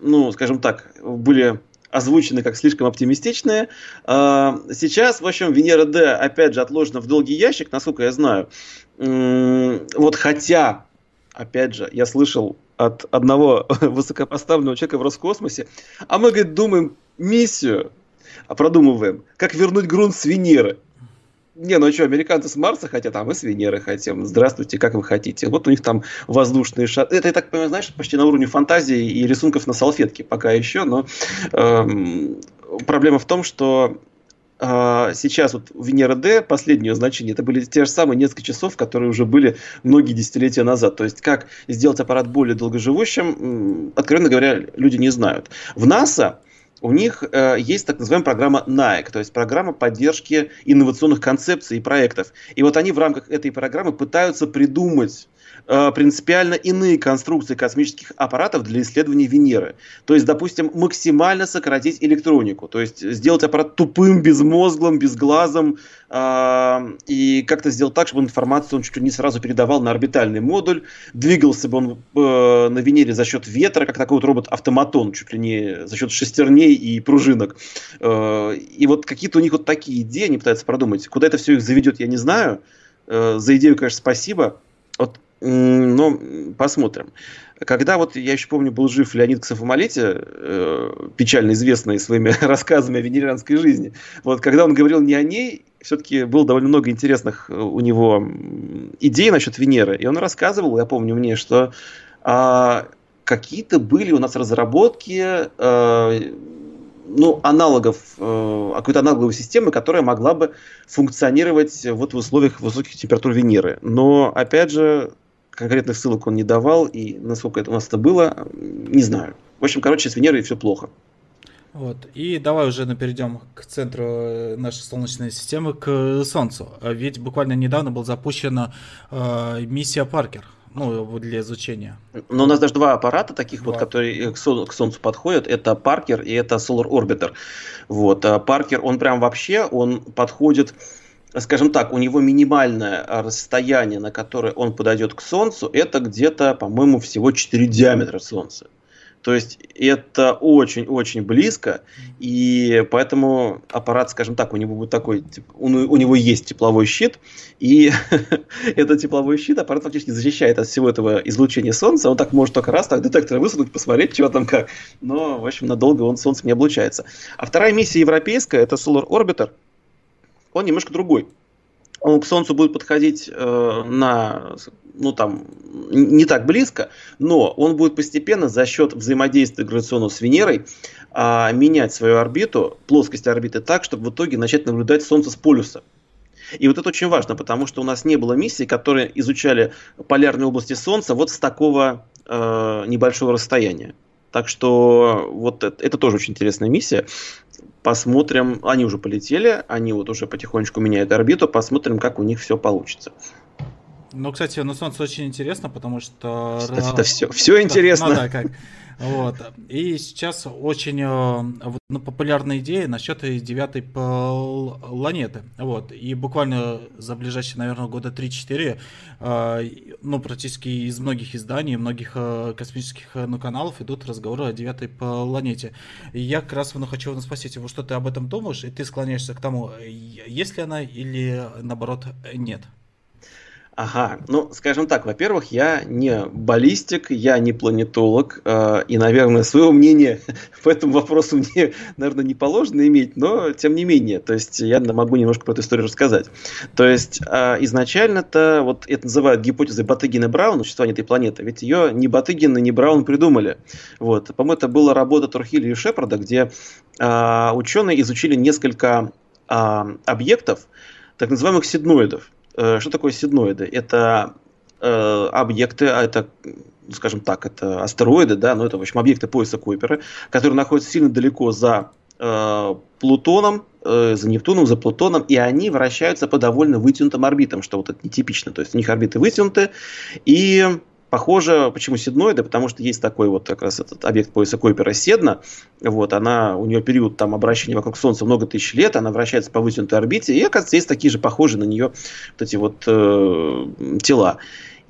ну, скажем так, были озвучены как слишком оптимистичные. А сейчас, в общем, Венера D опять же отложена в долгий ящик, насколько я знаю. Вот хотя, опять же, я слышал от одного [laughs] высокопоставленного человека в Роскосмосе, а мы, говорит, думаем миссию а продумываем, как вернуть грунт с Венеры. Не, ну а что, американцы с Марса хотят, а мы с Венеры хотим. Здравствуйте, как вы хотите. Вот у них там воздушные шары. Это, я так понимаю, знаешь, почти на уровне фантазии и рисунков на салфетке пока еще, но эм, проблема в том, что э, сейчас вот Венера D, последнее значение, это были те же самые несколько часов, которые уже были многие десятилетия назад. То есть, как сделать аппарат более долгоживущим, откровенно говоря, люди не знают. В НАСА у них э, есть так называемая программа NAEC, то есть программа поддержки инновационных концепций и проектов. И вот они в рамках этой программы пытаются придумать принципиально иные конструкции космических аппаратов для исследования Венеры. То есть, допустим, максимально сократить электронику, то есть сделать аппарат тупым, безмозглым, безглазым, э, и как-то сделать так, чтобы информацию он чуть ли не сразу передавал на орбитальный модуль, двигался бы он э, на Венере за счет ветра, как такой вот робот-автоматон, чуть ли не за счет шестерней и пружинок. Э, и вот какие-то у них вот такие идеи они пытаются продумать. Куда это все их заведет, я не знаю. Э, за идею, конечно, спасибо. Вот но посмотрим. Когда вот, я еще помню, был жив Леонид Ксафомолите, э, печально известный своими [laughs] рассказами о венерианской жизни, вот когда он говорил не о ней, все-таки было довольно много интересных э, у него идей насчет Венеры. И он рассказывал, я помню мне, что а, какие-то были у нас разработки а, ну, аналогов, э, какой-то аналоговой системы, которая могла бы функционировать вот в условиях высоких температур Венеры. Но, опять же, конкретных ссылок он не давал, и насколько это у нас это было, не знаю. В общем, короче, с Венерой все плохо. Вот. И давай уже перейдем к центру э, нашей Солнечной системы, к Солнцу. Ведь буквально недавно была запущена э, миссия Паркер ну, для изучения. Но у нас даже два аппарата таких два. вот, которые к, Сол, к Солнцу подходят. Это Паркер и это Solar Orbiter. Вот. А Паркер, он прям вообще, он подходит скажем так, у него минимальное расстояние, на которое он подойдет к Солнцу, это где-то, по-моему, всего 4 диаметра Солнца. То есть это очень-очень близко, и поэтому аппарат, скажем так, у него будет такой, у, у него есть тепловой щит, и [laughs] этот тепловой щит аппарат фактически защищает от всего этого излучения Солнца. Он так может только раз так детектор высунуть, посмотреть, чего там как. Но, в общем, надолго он Солнцем не облучается. А вторая миссия европейская, это Solar Orbiter – он немножко другой. Он к Солнцу будет подходить э, на, ну там, не так близко, но он будет постепенно за счет взаимодействия гравитационного с Венерой э, менять свою орбиту, плоскость орбиты так, чтобы в итоге начать наблюдать Солнце с полюса. И вот это очень важно, потому что у нас не было миссий, которые изучали полярные области Солнца вот с такого э, небольшого расстояния. Так что вот это, это тоже очень интересная миссия. Посмотрим, они уже полетели, они вот уже потихонечку меняют орбиту, посмотрим, как у них все получится. Ну, кстати, на Солнце очень интересно, потому что... Кстати, это все, все интересно. Ну, да, как. Вот. И сейчас очень э, ну, популярная идея насчет девятой планеты. Вот. И буквально за ближайшие, наверное, года 3-4, э, ну, практически из многих изданий, многих э, космических ну, каналов идут разговоры о девятой планете. И я как раз ну, хочу спросить, что ты об этом думаешь, и ты склоняешься к тому, есть ли она или наоборот нет? Ага, ну, скажем так, во-первых, я не баллистик, я не планетолог, э, и, наверное, своего мнения [laughs] по этому вопросу мне, наверное, не положено иметь, но тем не менее, то есть я могу немножко про эту историю рассказать. То есть э, изначально-то, вот это называют гипотезой Батыгина Брауна, существование этой планеты, ведь ее ни Батыгин, ни Браун придумали. Вот. По-моему, это была работа Турхиля и Шепарда, где э, ученые изучили несколько э, объектов, так называемых сидноидов. Э, что такое сидноиды? Это э, объекты, а это, скажем так, это астероиды, да, ну это, в общем, объекты пояса Купера, которые находятся сильно далеко за э, Плутоном, за Нептуном, за Плутоном, и они вращаются по довольно вытянутым орбитам, что вот это нетипично. То есть у них орбиты вытянуты, и Похоже, почему седноиды, потому что есть такой вот как раз этот объект пояса Койпера Седна, вот, она, у нее период там обращения вокруг Солнца много тысяч лет, она вращается по вытянутой орбите, и, оказывается, есть такие же похожие на нее вот эти вот э, тела.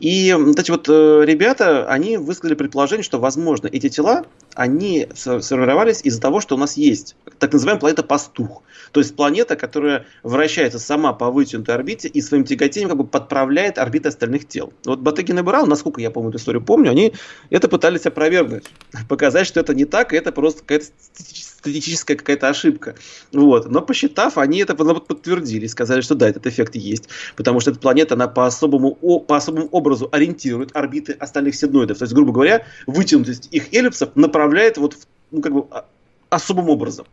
И вот эти вот э, ребята, они высказали предположение, что, возможно, эти тела, они сформировались из-за того, что у нас есть так называемая планета-пастух. То есть планета, которая вращается сама по вытянутой орбите и своим тяготением как бы подправляет орбиты остальных тел. Вот Батыгин и Бурал, насколько я помню эту историю помню, они это пытались опровергнуть, [laughs] показать, что это не так, и это просто какая-то статистическая какая-то ошибка. Вот. Но посчитав, они это подтвердили, сказали, что да, этот эффект есть, потому что эта планета, она по особому, по особому образу ориентирует орбиты остальных седноидов. То есть, грубо говоря, вытянутость их эллипсов направляет вот в, ну, как бы, а, особым образом.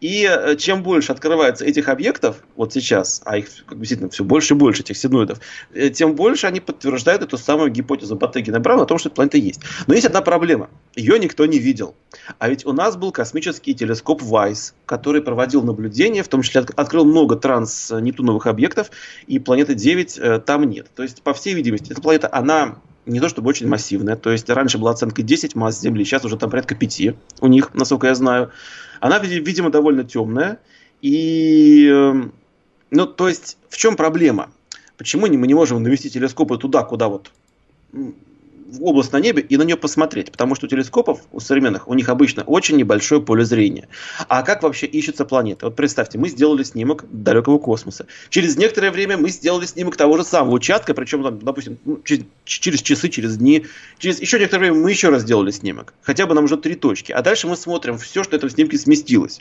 И э, чем больше открывается этих объектов, вот сейчас, а их действительно все больше и больше, этих синоидов, э, тем больше они подтверждают эту самую гипотезу Баттегина Брауна о том, что планета есть. Но есть одна проблема. Ее никто не видел. А ведь у нас был космический телескоп Вайс, который проводил наблюдения, в том числе открыл много транс-нептуновых объектов, и планеты 9 э, там нет. То есть, по всей видимости, эта планета, она не то чтобы очень массивная. То есть раньше была оценка 10 масс Земли, сейчас уже там порядка 5 у них, насколько я знаю. Она, видимо, довольно темная. И, эм, ну, то есть, в чем проблема? Почему мы не можем навести телескопы туда, куда вот область на небе и на нее посмотреть, потому что у телескопов, у современных, у них обычно очень небольшое поле зрения. А как вообще ищется планета? Вот представьте, мы сделали снимок далекого космоса. Через некоторое время мы сделали снимок того же самого участка, причем, там, допустим, ну, через, через часы, через дни. Через еще некоторое время мы еще раз сделали снимок. Хотя бы нам уже три точки. А дальше мы смотрим все, что в этом снимке сместилось.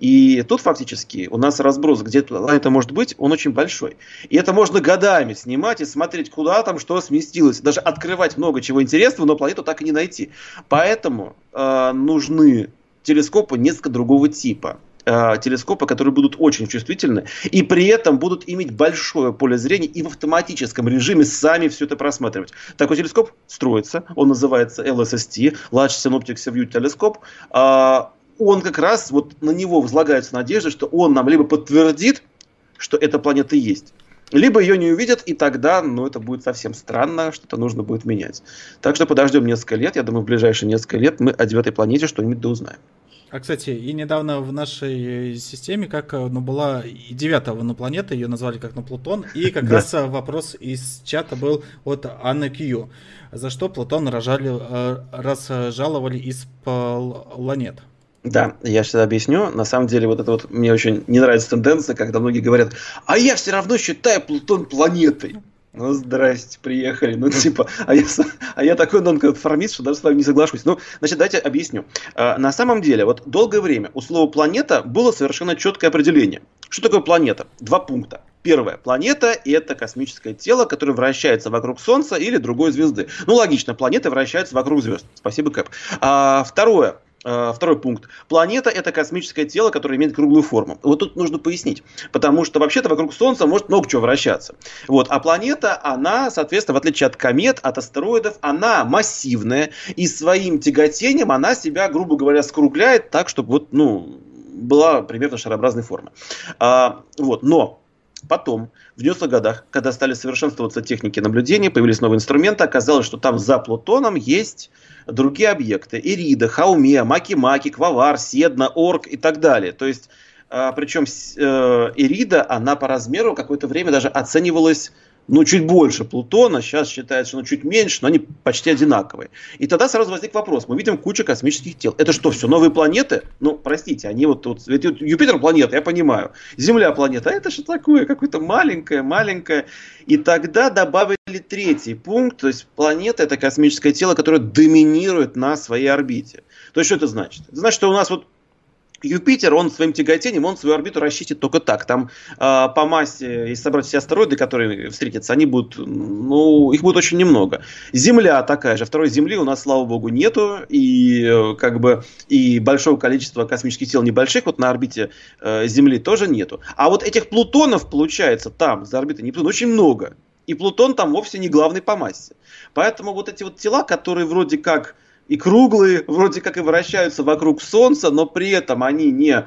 И тут фактически у нас разброс, где планета может быть, он очень большой. И это можно годами снимать и смотреть, куда там что сместилось. Даже открывать много чего интересного, но планету так и не найти. Поэтому э, нужны телескопы несколько другого типа э, телескопы, которые будут очень чувствительны и при этом будут иметь большое поле зрения и в автоматическом режиме сами все это просматривать. Такой телескоп строится, он называется LSST, Large Synoptic View Telescope. Э, он как раз, вот на него возлагается надежда, что он нам либо подтвердит, что эта планета есть, либо ее не увидят, и тогда, ну, это будет совсем странно, что-то нужно будет менять. Так что подождем несколько лет, я думаю, в ближайшие несколько лет мы о девятой планете что-нибудь да узнаем. А, кстати, и недавно в нашей системе, как ну, была и девятая планета, ее назвали как на Плутон, и как [laughs] раз вопрос из чата был от Анны Кью, за что Плутон рожали, э, разжаловали из планет. Да, я сейчас объясню. На самом деле, вот это вот мне очень не нравится тенденция, когда многие говорят, а я все равно считаю Плутон планетой. Ну, здрасте, приехали. Ну, [laughs] типа, а я, а я такой нонконформист, что даже с вами не соглашусь. Ну, значит, давайте объясню. А, на самом деле, вот долгое время у слова планета было совершенно четкое определение. Что такое планета? Два пункта. Первое. Планета – это космическое тело, которое вращается вокруг Солнца или другой звезды. Ну, логично, планеты вращаются вокруг звезд. Спасибо, Кэп. А, второе. Э, второй пункт. Планета – это космическое тело, которое имеет круглую форму. Вот тут нужно пояснить. Потому что вообще-то вокруг Солнца может много чего вращаться. Вот. А планета, она, соответственно, в отличие от комет, от астероидов, она массивная. И своим тяготением она себя, грубо говоря, скругляет так, чтобы вот, ну, была примерно шарообразной формы. А, вот. Но Потом, в 90-х годах, когда стали совершенствоваться техники наблюдения, появились новые инструменты, оказалось, что там за Плутоном есть другие объекты. Ирида, Хаумия, Маки-Маки, Квавар, Седна, Орк и так далее. То есть, а, причем э, Ирида, она по размеру какое-то время даже оценивалась ну, чуть больше Плутона, сейчас считается, что ну, чуть меньше, но они почти одинаковые. И тогда сразу возник вопрос, мы видим кучу космических тел. Это что, все новые планеты? Ну, простите, они вот, вот, вот Юпитер планета, я понимаю, Земля планета, а это что такое? Какое-то маленькое, маленькое. И тогда добавили третий пункт, то есть планета это космическое тело, которое доминирует на своей орбите. То есть что это значит? Это значит, что у нас вот Юпитер, он своим тяготением, он свою орбиту рассчитит только так. Там э, по массе, если собрать все астероиды, которые встретятся, они будут, ну, их будет очень немного. Земля такая же. Второй Земли у нас, слава богу, нету. И э, как бы и большого количества космических тел небольших вот на орбите э, Земли тоже нету. А вот этих Плутонов, получается, там, за орбитой Нептуна, очень много. И Плутон там вовсе не главный по массе. Поэтому вот эти вот тела, которые вроде как и круглые, вроде как и вращаются вокруг Солнца, но при этом они не э,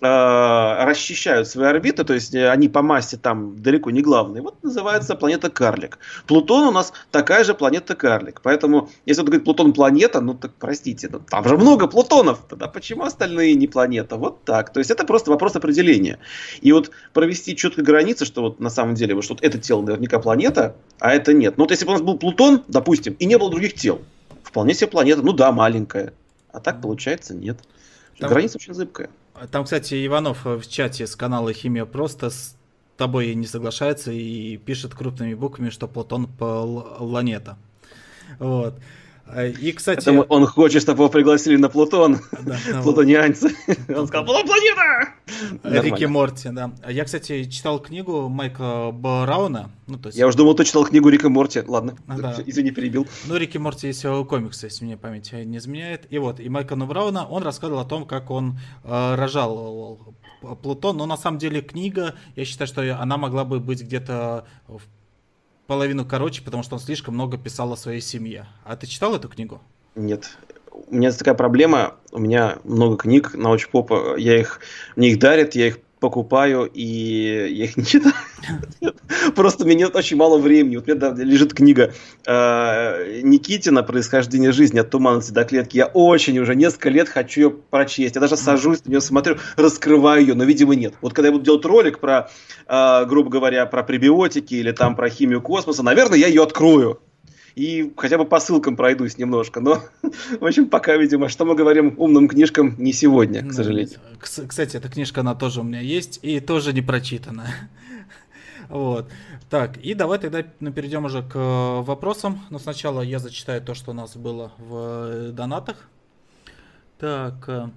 расчищают свои орбиты, то есть э, они по массе там далеко не главные. Вот называется планета Карлик. Плутон у нас такая же планета Карлик. Поэтому, если он говорит Плутон планета, ну так простите, ну, там же много Плутонов, тогда почему остальные не планета? Вот так. То есть это просто вопрос определения. И вот провести четкую границу, что вот на самом деле вот, что это тело наверняка планета, а это нет. Ну вот если бы у нас был Плутон, допустим, и не было других тел, вполне себе планета, ну да, маленькая. А так получается нет. Там, Граница очень зыбкая. Там, кстати, Иванов в чате с канала Химия просто с тобой не соглашается и пишет крупными буквами, что Плутон планета. Вот. Э, и, кстати... Это он хочет, чтобы его пригласили на Плутон. Да, Плутонианцы. Он сказал, планета! Рики Морти, да. Я, кстати, читал книгу Майка Брауна. Ну, то есть... Я уже думал, ты читал книгу Рика Морти. Ладно, да. [laughs] извини, перебил. Ну, Рики Морти есть комиксы, если мне память не изменяет. И вот, и Майка Брауна, он рассказывал о том, как он э, рожал Плутон, но на самом деле книга, я считаю, что она могла бы быть где-то в половину короче, потому что он слишком много писал о своей семье. А ты читал эту книгу? Нет. У меня такая проблема, у меня много книг научпопа, я их, мне их дарят, я их покупаю, и я их не читаю. Просто у меня нет очень мало времени. Вот у меня лежит книга э, Никитина «Происхождение жизни от туманности до клетки». Я очень уже несколько лет хочу ее прочесть. Я даже сажусь, на нее смотрю, раскрываю ее, но, видимо, нет. Вот когда я буду делать ролик про, э, грубо говоря, про пребиотики или там про химию космоса, наверное, я ее открою и хотя бы по ссылкам пройдусь немножко. Но, [laughs] в общем, пока, видимо, что мы говорим умным книжкам, не сегодня, к ну, сожалению. Кстати, эта книжка, она тоже у меня есть и тоже не прочитана. [laughs] Вот. Так, и давай тогда ну, перейдем уже к вопросам. Но сначала я зачитаю то, что у нас было в донатах. Так, э,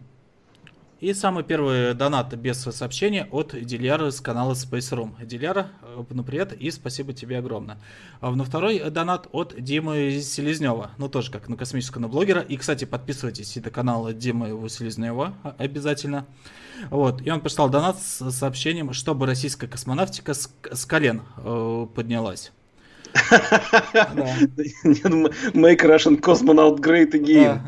и самый первый донат без сообщения от Диляра с канала Space Room. Диляра, э, ну привет и спасибо тебе огромное. А на второй донат от Димы Селезнева. Ну тоже как на космического блогера. И, кстати, подписывайтесь на канал Димы Селезнева обязательно. Вот. И он прислал донат с сообщением, чтобы российская космонавтика с, с колен э, поднялась. [laughs] Make Russian cosmonaut great again.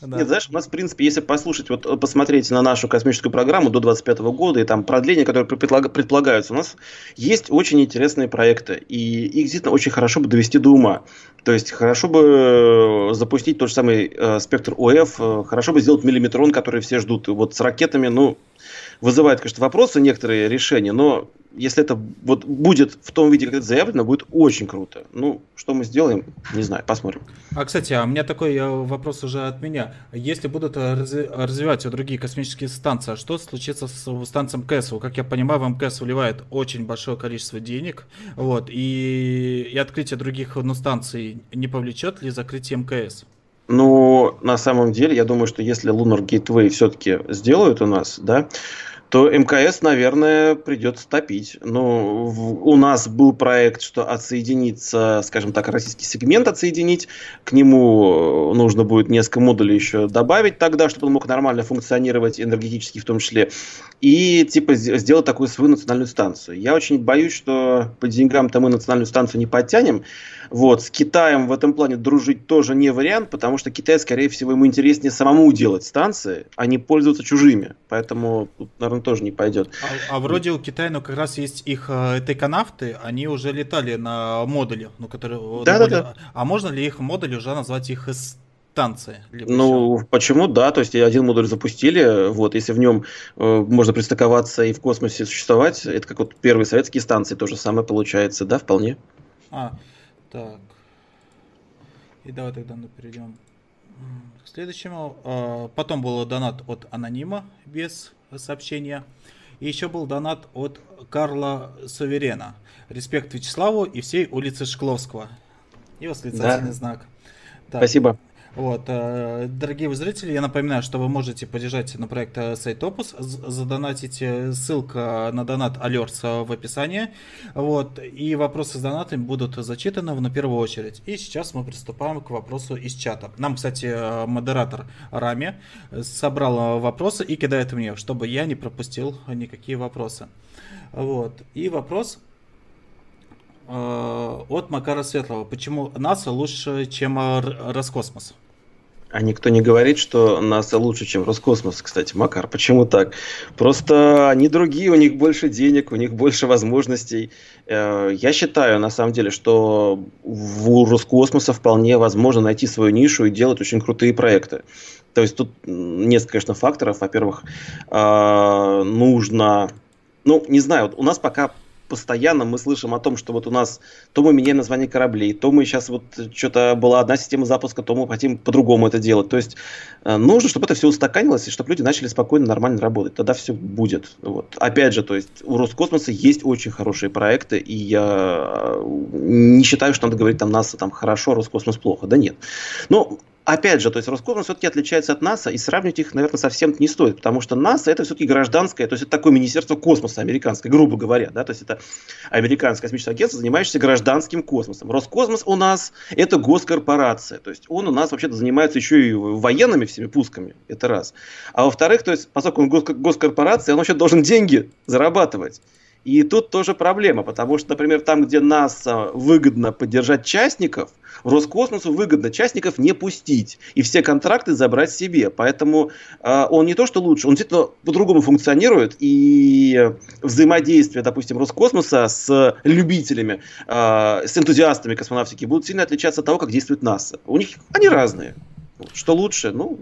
Да. Нет, знаешь, у нас, в принципе, если послушать, вот э, посмотреть на нашу космическую программу до 2025 года и там продления, которые предполагаются, у нас есть очень интересные проекты, и их действительно очень хорошо бы довести до ума. То есть хорошо бы э, запустить тот же самый э, спектр ОФ, э, хорошо бы сделать миллиметрон, который все ждут. Вот с ракетами, ну, вызывает, конечно, вопросы некоторые решения, но если это вот будет в том виде, как это заявлено, будет очень круто. Ну, что мы сделаем, не знаю, посмотрим. А, кстати, а у меня такой э, вопрос уже от меня. Если будут э, развивать другие космические станции, а что случится с станцией МКС? Как я понимаю, в МКС вливает очень большое количество денег, вот, и, и открытие других ну, станций не повлечет ли закрытие МКС? Ну, на самом деле, я думаю, что если Lunar Gateway все-таки сделают у нас, да, то МКС, наверное, придется топить. Но в, у нас был проект, что отсоединиться, скажем так, российский сегмент отсоединить. К нему нужно будет несколько модулей еще добавить тогда, чтобы он мог нормально функционировать, энергетически в том числе. И типа сделать такую свою национальную станцию. Я очень боюсь, что по деньгам-то мы национальную станцию не подтянем. Вот, с Китаем в этом плане дружить тоже не вариант, потому что Китай, скорее всего, ему интереснее самому делать станции, а не пользоваться чужими. Поэтому тут, наверное, тоже не пойдет. А, а вроде у Китая, ну, как раз есть их э, тайконавты, они уже летали на модуле, ну, которые... Да, да, да. А можно ли их модули уже назвать их станции. Ну, еще? почему да? То есть один модуль запустили, вот, если в нем э, можно пристыковаться и в космосе существовать, это как вот первые советские станции, то же самое получается, да, вполне. А, так. И давай тогда мы перейдем к следующему. А, потом был донат от анонима без сообщения. И еще был донат от Карла Суверена. Респект Вячеславу и всей улице Шкловского. И восклицательный да. знак. Так. Спасибо. Вот, э, дорогие зрители, я напоминаю, что вы можете поддержать на проект э, Сайт Опус, задонатить, э, ссылка на донат Alerts в описании, вот, и вопросы с донатами будут зачитаны на первую очередь. И сейчас мы приступаем к вопросу из чата. Нам, кстати, модератор Рами собрал вопросы и кидает мне, чтобы я не пропустил никакие вопросы. Вот, и вопрос от Макара Светлого. Почему НАСА лучше, чем Роскосмос? А никто не говорит, что НАСА лучше, чем Роскосмос, кстати, Макар. Почему так? Просто они другие, у них больше денег, у них больше возможностей. Э, я считаю, на самом деле, что у Роскосмоса вполне возможно найти свою нишу и делать очень крутые проекты. То есть тут несколько, конечно, факторов. Во-первых, э, нужно... Ну, не знаю, у нас пока постоянно мы слышим о том, что вот у нас то мы меняем название кораблей, то мы сейчас вот что-то была одна система запуска, то мы хотим по-другому это делать. То есть э, нужно, чтобы это все устаканилось и чтобы люди начали спокойно, нормально работать. Тогда все будет. Вот. Опять же, то есть у Роскосмоса есть очень хорошие проекты, и я не считаю, что надо говорить там НАСА там хорошо, Роскосмос плохо. Да нет. Но опять же, то есть Роскосмос все-таки отличается от НАСА, и сравнивать их, наверное, совсем не стоит, потому что НАСА это все-таки гражданское, то есть это такое министерство космоса американское, грубо говоря, да, то есть это американское космическое агентство, занимающееся гражданским космосом. Роскосмос у нас это госкорпорация, то есть он у нас вообще-то занимается еще и военными всеми пусками, это раз. А во-вторых, то есть, поскольку он госкорпорация, он вообще должен деньги зарабатывать. И тут тоже проблема, потому что, например, там, где НАСА выгодно поддержать частников, Роскосмосу выгодно частников не пустить и все контракты забрать себе. Поэтому э, он не то что лучше, он действительно по-другому функционирует. И взаимодействие, допустим, Роскосмоса с любителями, э, с энтузиастами космонавтики будут сильно отличаться от того, как действует НАСА. У них они разные. Что лучше? Ну,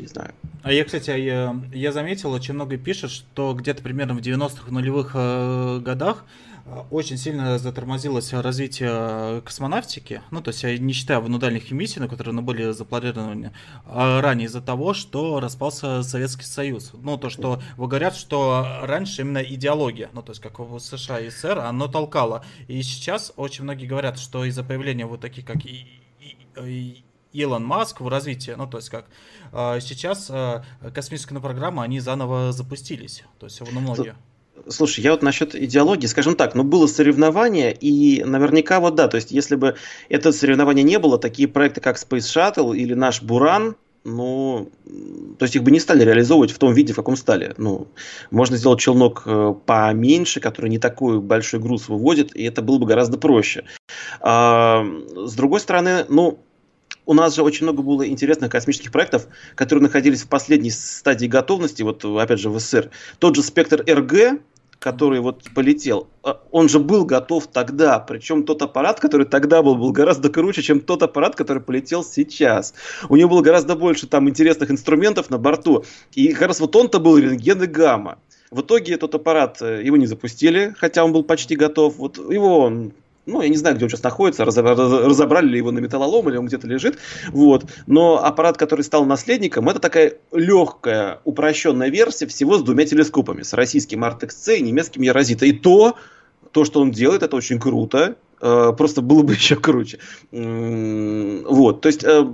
не знаю. А я, кстати, я, я заметил, очень много пишет, что где-то примерно в 90-х нулевых э, годах э, очень сильно затормозилось развитие космонавтики, ну, то есть я не считаю внудальных миссий, на которые ну, были запланированы а ранее из-за того, что распался Советский Союз. Ну, то, что вы говорят, что раньше именно идеология, ну, то есть как в США и СССР, оно толкало. И сейчас очень многие говорят, что из-за появления вот таких, как и, и, и Илон Маск в развитии, ну то есть как э, сейчас э, космическая программа, они заново запустились, то есть ну, многие. Слушай, я вот насчет идеологии, скажем так, ну было соревнование, и наверняка вот да, то есть если бы это соревнование не было, такие проекты как Space Shuttle или наш Буран, ну, то есть их бы не стали реализовывать в том виде, в каком стали. Ну, можно сделать челнок э, поменьше, который не такой большой груз выводит, и это было бы гораздо проще. А, с другой стороны, ну, у нас же очень много было интересных космических проектов, которые находились в последней стадии готовности, вот опять же в СССР. Тот же спектр РГ, который вот полетел, а, он же был готов тогда. Причем тот аппарат, который тогда был, был гораздо круче, чем тот аппарат, который полетел сейчас. У него было гораздо больше там интересных инструментов на борту. И как раз вот он-то был рентген и гамма. В итоге этот аппарат, э, его не запустили, хотя он был почти готов. Вот его ну, я не знаю, где он сейчас находится, разобрали ли его на металлолом или он где-то лежит, вот. Но аппарат, который стал наследником, это такая легкая, упрощенная версия всего с двумя телескопами, с российским Artex-C и немецким Ярозита. И то, то, что он делает, это очень круто, э, просто было бы [laughs] еще круче. Вот, то есть э,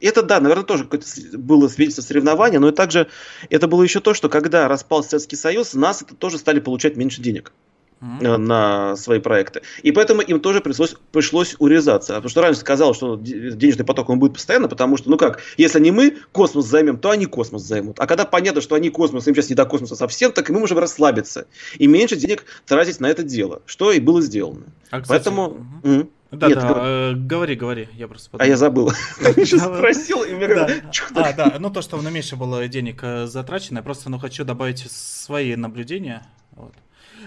это, да, наверное, тоже было свидетельство соревнования, но и также это было еще то, что когда распался Советский Союз, нас это тоже стали получать меньше денег mm-hmm. на свои проекты. И поэтому им тоже пришлось, пришлось урезаться. Потому что раньше сказал, что денежный поток он будет постоянно, потому что, ну как, если не мы космос займем, то они космос займут. А когда понятно, что они космос, им сейчас не до космоса совсем, так и мы можем расслабиться. И меньше денег тратить на это дело, что и было сделано. А, кстати, Поэтому... Угу. Да, Нет, да, э, говори, говори, я просто подумал. А я забыл. [laughs] [laughs] Сейчас спросил, и мне [laughs] А, да, ну то, что на меньше было денег э, затрачено, я просто ну, хочу добавить свои наблюдения. Вот.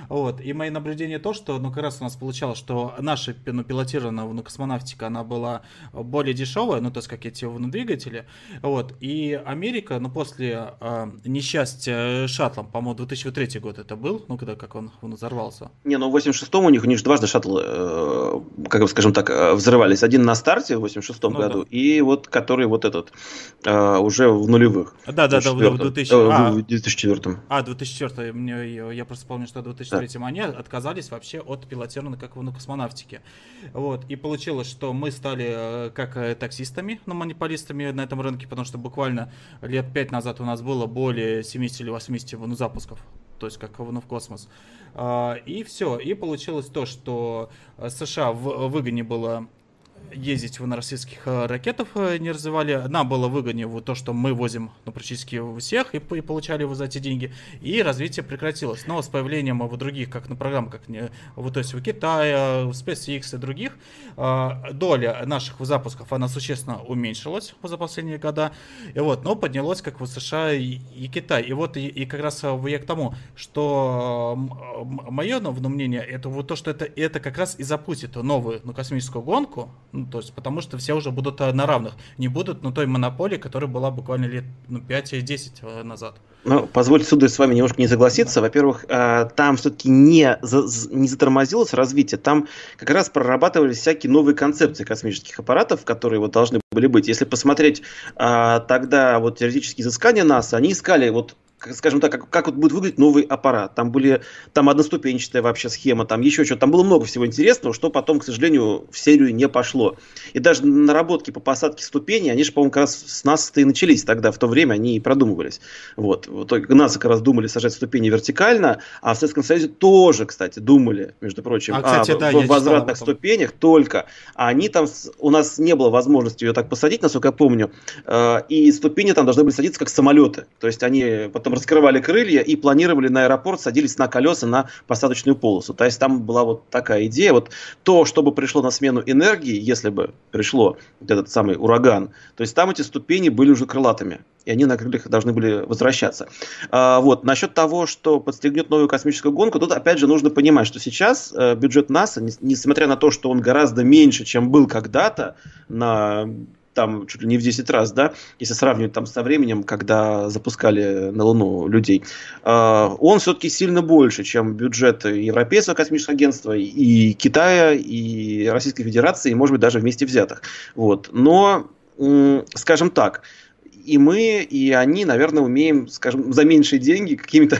Вот. И мои наблюдения то, что, ну, как раз у нас получалось, что наша ну, пилотированная ну, космонавтика, она была более дешевая, ну, то есть, как эти двигатели. Вот. И Америка, ну, после э, несчастья шаттлом, по-моему, 2003 год это был, ну, когда как он, он взорвался. Не, ну, в 86-м у них, у них же дважды шаттлы, э, как бы, скажем так, э, взрывались. Один на старте в 86-м ну, году, да. и вот, который вот этот, э, уже в нулевых. Да, да, да, в 2000... Э, а, в 2004 А, 2004 мне, я просто помню, что 2003 да. они отказались вообще от пилотированной как в космонавтике. Вот. И получилось, что мы стали э, как э, таксистами, ну, монополистами на этом рынке, потому что буквально лет пять назад у нас было более 70 или 80 ну, запусков то есть как ну, в космос. А, и все. И получилось то, что э, США в выгоне было ездить на российских э, ракетах э, не развивали. Нам было выгоднее вот то, что мы возим ну, практически всех и, и получали вот за эти деньги. И развитие прекратилось. Но с появлением вот других, как на программ, как вот то есть у Китая, в SpaceX и других, э, доля наших запусков, она существенно уменьшилась за последние года. И вот, но поднялось как в США и, и Китай. И вот и, и как раз я к тому, что мое ну, мнение, это вот то, что это, это как раз и запустит новую ну, космическую гонку, Ну, то есть, потому что все уже будут на равных. Не будут на той монополии, которая была буквально лет ну, 5-10 назад. Ну, позвольте, сударь, с вами немножко не согласиться. Да. Во-первых, там все-таки не, не затормозилось развитие, там как раз прорабатывались всякие новые концепции космических аппаратов, которые вот должны были быть. Если посмотреть тогда вот теоретические изыскания НАСА, они искали вот скажем так, как, как вот будет выглядеть новый аппарат. Там были, там одноступенчатая вообще схема, там еще что-то. Там было много всего интересного, что потом, к сожалению, в серию не пошло. И даже наработки по посадке ступеней, они же, по-моему, как раз с нас и начались тогда, в то время они и продумывались. Вот. вот НАСА как раз думали сажать ступени вертикально, а в Советском Союзе тоже, кстати, думали, между прочим, а, кстати, о, да, в возвратных ступенях только. А они там, у нас не было возможности ее так посадить, насколько я помню, э, и ступени там должны были садиться как самолеты. То есть они потом потом раскрывали крылья и планировали на аэропорт, садились на колеса на посадочную полосу. То есть там была вот такая идея. Вот то, чтобы пришло на смену энергии, если бы пришло вот этот самый ураган, то есть там эти ступени были уже крылатыми и они на крыльях должны были возвращаться. А, вот. Насчет того, что подстегнет новую космическую гонку, тут опять же нужно понимать, что сейчас э, бюджет НАСА, несмотря на то, что он гораздо меньше, чем был когда-то на там чуть ли не в 10 раз, да, если сравнивать там со временем, когда запускали на Луну людей, а, он все-таки сильно больше, чем бюджет Европейского космического агентства, и Китая, и Российской Федерации, и, может быть, даже вместе взятых. Вот. Но, скажем так, и мы, и они, наверное, умеем, скажем, за меньшие деньги какими-то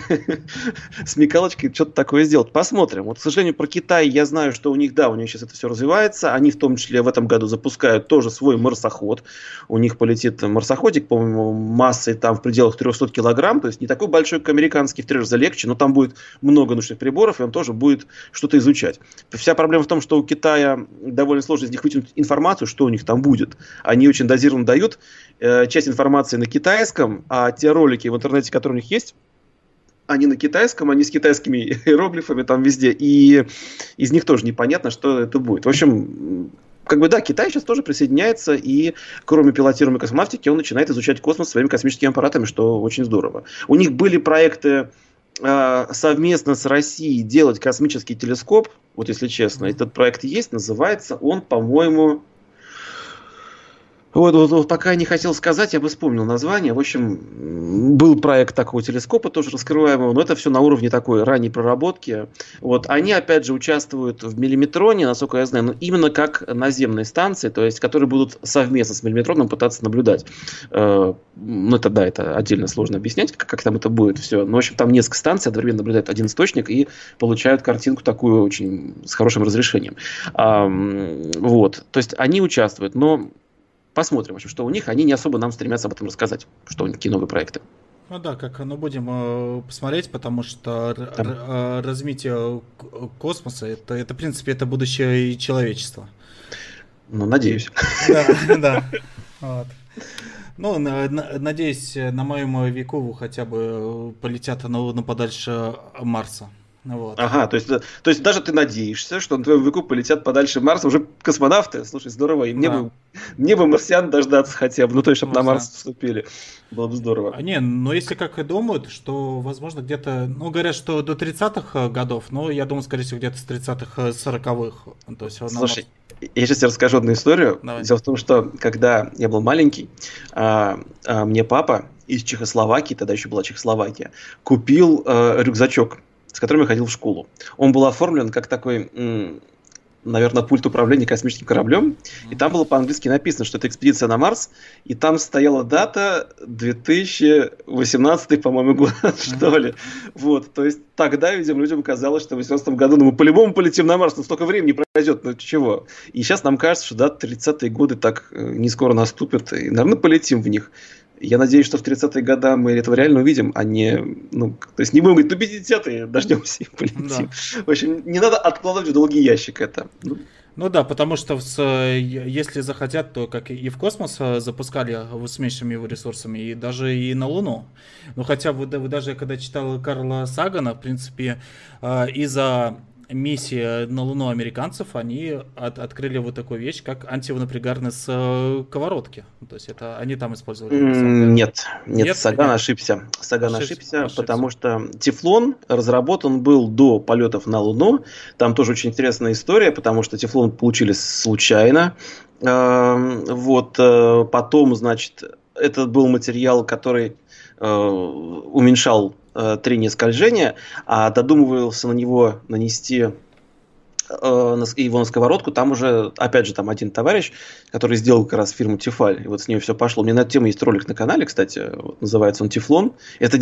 [laughs] смекалочкой что-то такое сделать. Посмотрим. Вот, к сожалению, про Китай я знаю, что у них, да, у них сейчас это все развивается. Они в том числе в этом году запускают тоже свой марсоход. У них полетит марсоходик, по-моему, массой там в пределах 300 килограмм. То есть не такой большой, как американский, в три раза легче, но там будет много научных приборов, и он тоже будет что-то изучать. Вся проблема в том, что у Китая довольно сложно из них вытянуть информацию, что у них там будет. Они очень дозированно дают э, часть информации информации на китайском, а те ролики в интернете, которые у них есть, они на китайском, они с китайскими [laughs] иероглифами там везде, и из них тоже непонятно, что это будет. В общем, как бы да, Китай сейчас тоже присоединяется, и кроме пилотируемой космонавтики, он начинает изучать космос своими космическими аппаратами, что очень здорово. У них были проекты э, совместно с Россией делать космический телескоп, вот если честно, этот проект есть, называется он, по-моему, вот, вот, вот пока не хотел сказать, я бы вспомнил название. В общем, был проект такого телескопа тоже раскрываемого, но это все на уровне такой ранней проработки. Вот, они опять же участвуют в миллиметроне, насколько я знаю, но именно как наземные станции, то есть, которые будут совместно с миллиметроном пытаться наблюдать. Э, ну, это да, это отдельно сложно объяснять, как, как там это будет все. Но, в общем, там несколько станций одновременно наблюдают один источник и получают картинку такую очень с хорошим разрешением. Вот, то есть, они участвуют, но посмотрим, общем, что у них. Они не особо нам стремятся об этом рассказать, что у них какие новые проекты. Ну да, как ну будем э, посмотреть, потому что да. Э, развитие космоса это, это, в принципе, это будущее человечества. Ну, надеюсь. Да, [laughs] да. Вот. Ну, на, на, надеюсь, на моем веку хотя бы полетят на, на подальше Марса. Вот. Ага, то есть, то есть даже ты надеешься, что на твоем веку полетят подальше Марса уже космонавты. Слушай, здорово. И мне, да. бы, мне бы марсиан дождаться хотя бы, ну то есть, чтобы ну, на Марс вступили. Было бы здорово. А, не, но если как и думают, что, возможно, где-то, ну, говорят, что до 30-х годов, но я думаю, скорее всего, где-то с 30-х, 40-х. То есть, Слушай, я сейчас тебе расскажу одну историю. Давай. Дело в том, что когда я был маленький, а, а, мне папа из Чехословакии, тогда еще была Чехословакия, купил а, рюкзачок с которым я ходил в школу. Он был оформлен как такой, наверное, пульт управления космическим кораблем. И там было по-английски написано, что это экспедиция на Марс. И там стояла дата 2018, по-моему, год, [laughs] что ли. Вот, то есть тогда, видимо, людям казалось, что в 2018 году ну, мы по-любому полетим на Марс, но столько времени пройдет, ну чего. И сейчас нам кажется, что да, 30-е годы так э, не скоро наступят, и, наверное, полетим в них. Я надеюсь, что в 30-е годы мы этого реально увидим, а не, ну, то есть не будем говорить, ну, 50-е, дождемся и полетим. Да. В общем, не надо откладывать в долгий ящик это. Ну, ну да, потому что с, если захотят, то как и в космос э, запускали с меньшими его ресурсами, и даже и на Луну. Ну хотя вы, вы даже, когда читал Карла Сагана, в принципе, э, из-за миссии на Луну американцев, они от, открыли вот такую вещь, как антивнапрягарные сковородки. То есть это они там использовали. Нет, нет, нет Саган нет. ошибся. Саган ошибся, ошибся, ошибся, потому что Тефлон разработан был до полетов на Луну. Там тоже очень интересная история, потому что Тефлон получили случайно. Эм, вот э, потом, значит, это был материал, который э, уменьшал э, трение скольжения, а додумывался на него нанести э, его на сковородку, там уже, опять же, там один товарищ, который сделал как раз фирму Тефаль, и вот с нее все пошло. У меня на эту тему есть ролик на канале, кстати, вот, называется он Тефлон. Это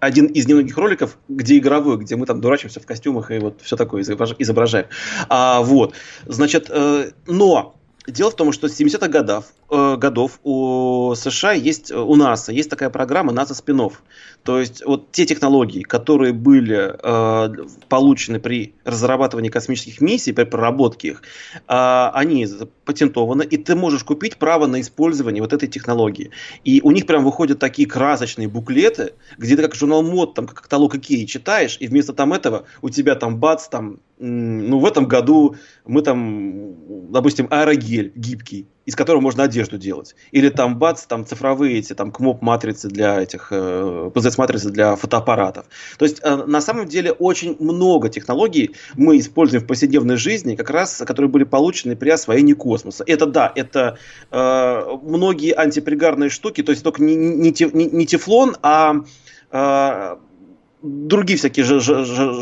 один из немногих роликов, где игровой, где мы там дурачимся в костюмах и вот все такое изображаем. А, вот, значит, э, но Дело в том, что с 70-х годов, годов у США есть, у НАСА есть такая программа НАСА спинов. То есть вот те технологии, которые были э, получены при разрабатывании космических миссий, при проработке их, э, они патентованы, и ты можешь купить право на использование вот этой технологии. И у них прям выходят такие красочные буклеты, где ты как журнал мод, там как каталог Икеи читаешь, и вместо там этого у тебя там бац, там ну, в этом году мы там, допустим, аэрогель гибкий, из которого можно одежду делать. Или там, бац, там цифровые эти, там, КМОП-матрицы для этих, э, PZS-матрицы для фотоаппаратов. То есть, э, на самом деле, очень много технологий мы используем в повседневной жизни, как раз, которые были получены при освоении космоса. Это, да, это э, многие антипригарные штуки, то есть, только не, не, не, не тефлон, а э, другие всякие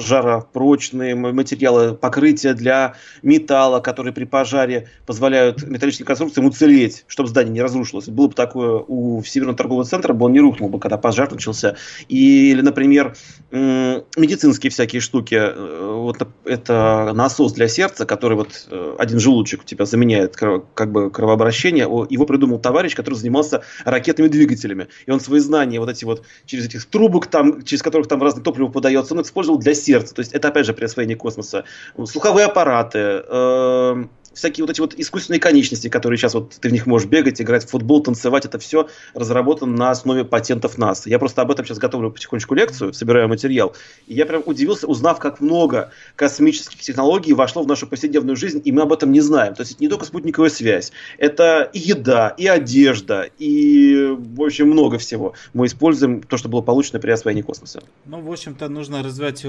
жаропрочные материалы, покрытия для металла, которые при пожаре позволяют металлическим конструкциям уцелеть, чтобы здание не разрушилось. Было бы такое у Северного торгового центра, бы он не рухнул бы, когда пожар начался. Или, например, медицинские всякие штуки. Э, вот это насос для сердца, который вот э, один желудочек у тебя заменяет как бы кровообращение. Его придумал товарищ, который занимался ракетными двигателями. И он свои знания вот эти вот через этих трубок там, через которых там разное топливо подается, он использовал для сердца. То есть это опять же при освоении космоса. Слуховые аппараты, э, всякие вот эти вот искусственные конечности, которые сейчас вот ты в них можешь бегать, играть в футбол, танцевать, это все разработано на основе патентов НАСА. Я просто об этом сейчас готовлю потихонечку лекцию, собираю материал. И я прям удивился, узнав, как много космических технологий вошло в нашу повседневную жизнь, и мы об этом не знаем. То есть это не только спутниковая связь, это и еда, и одежда, и, в общем, много всего. Мы используем то, что было получено при освоении космоса. Ну, в общем-то, нужно развивать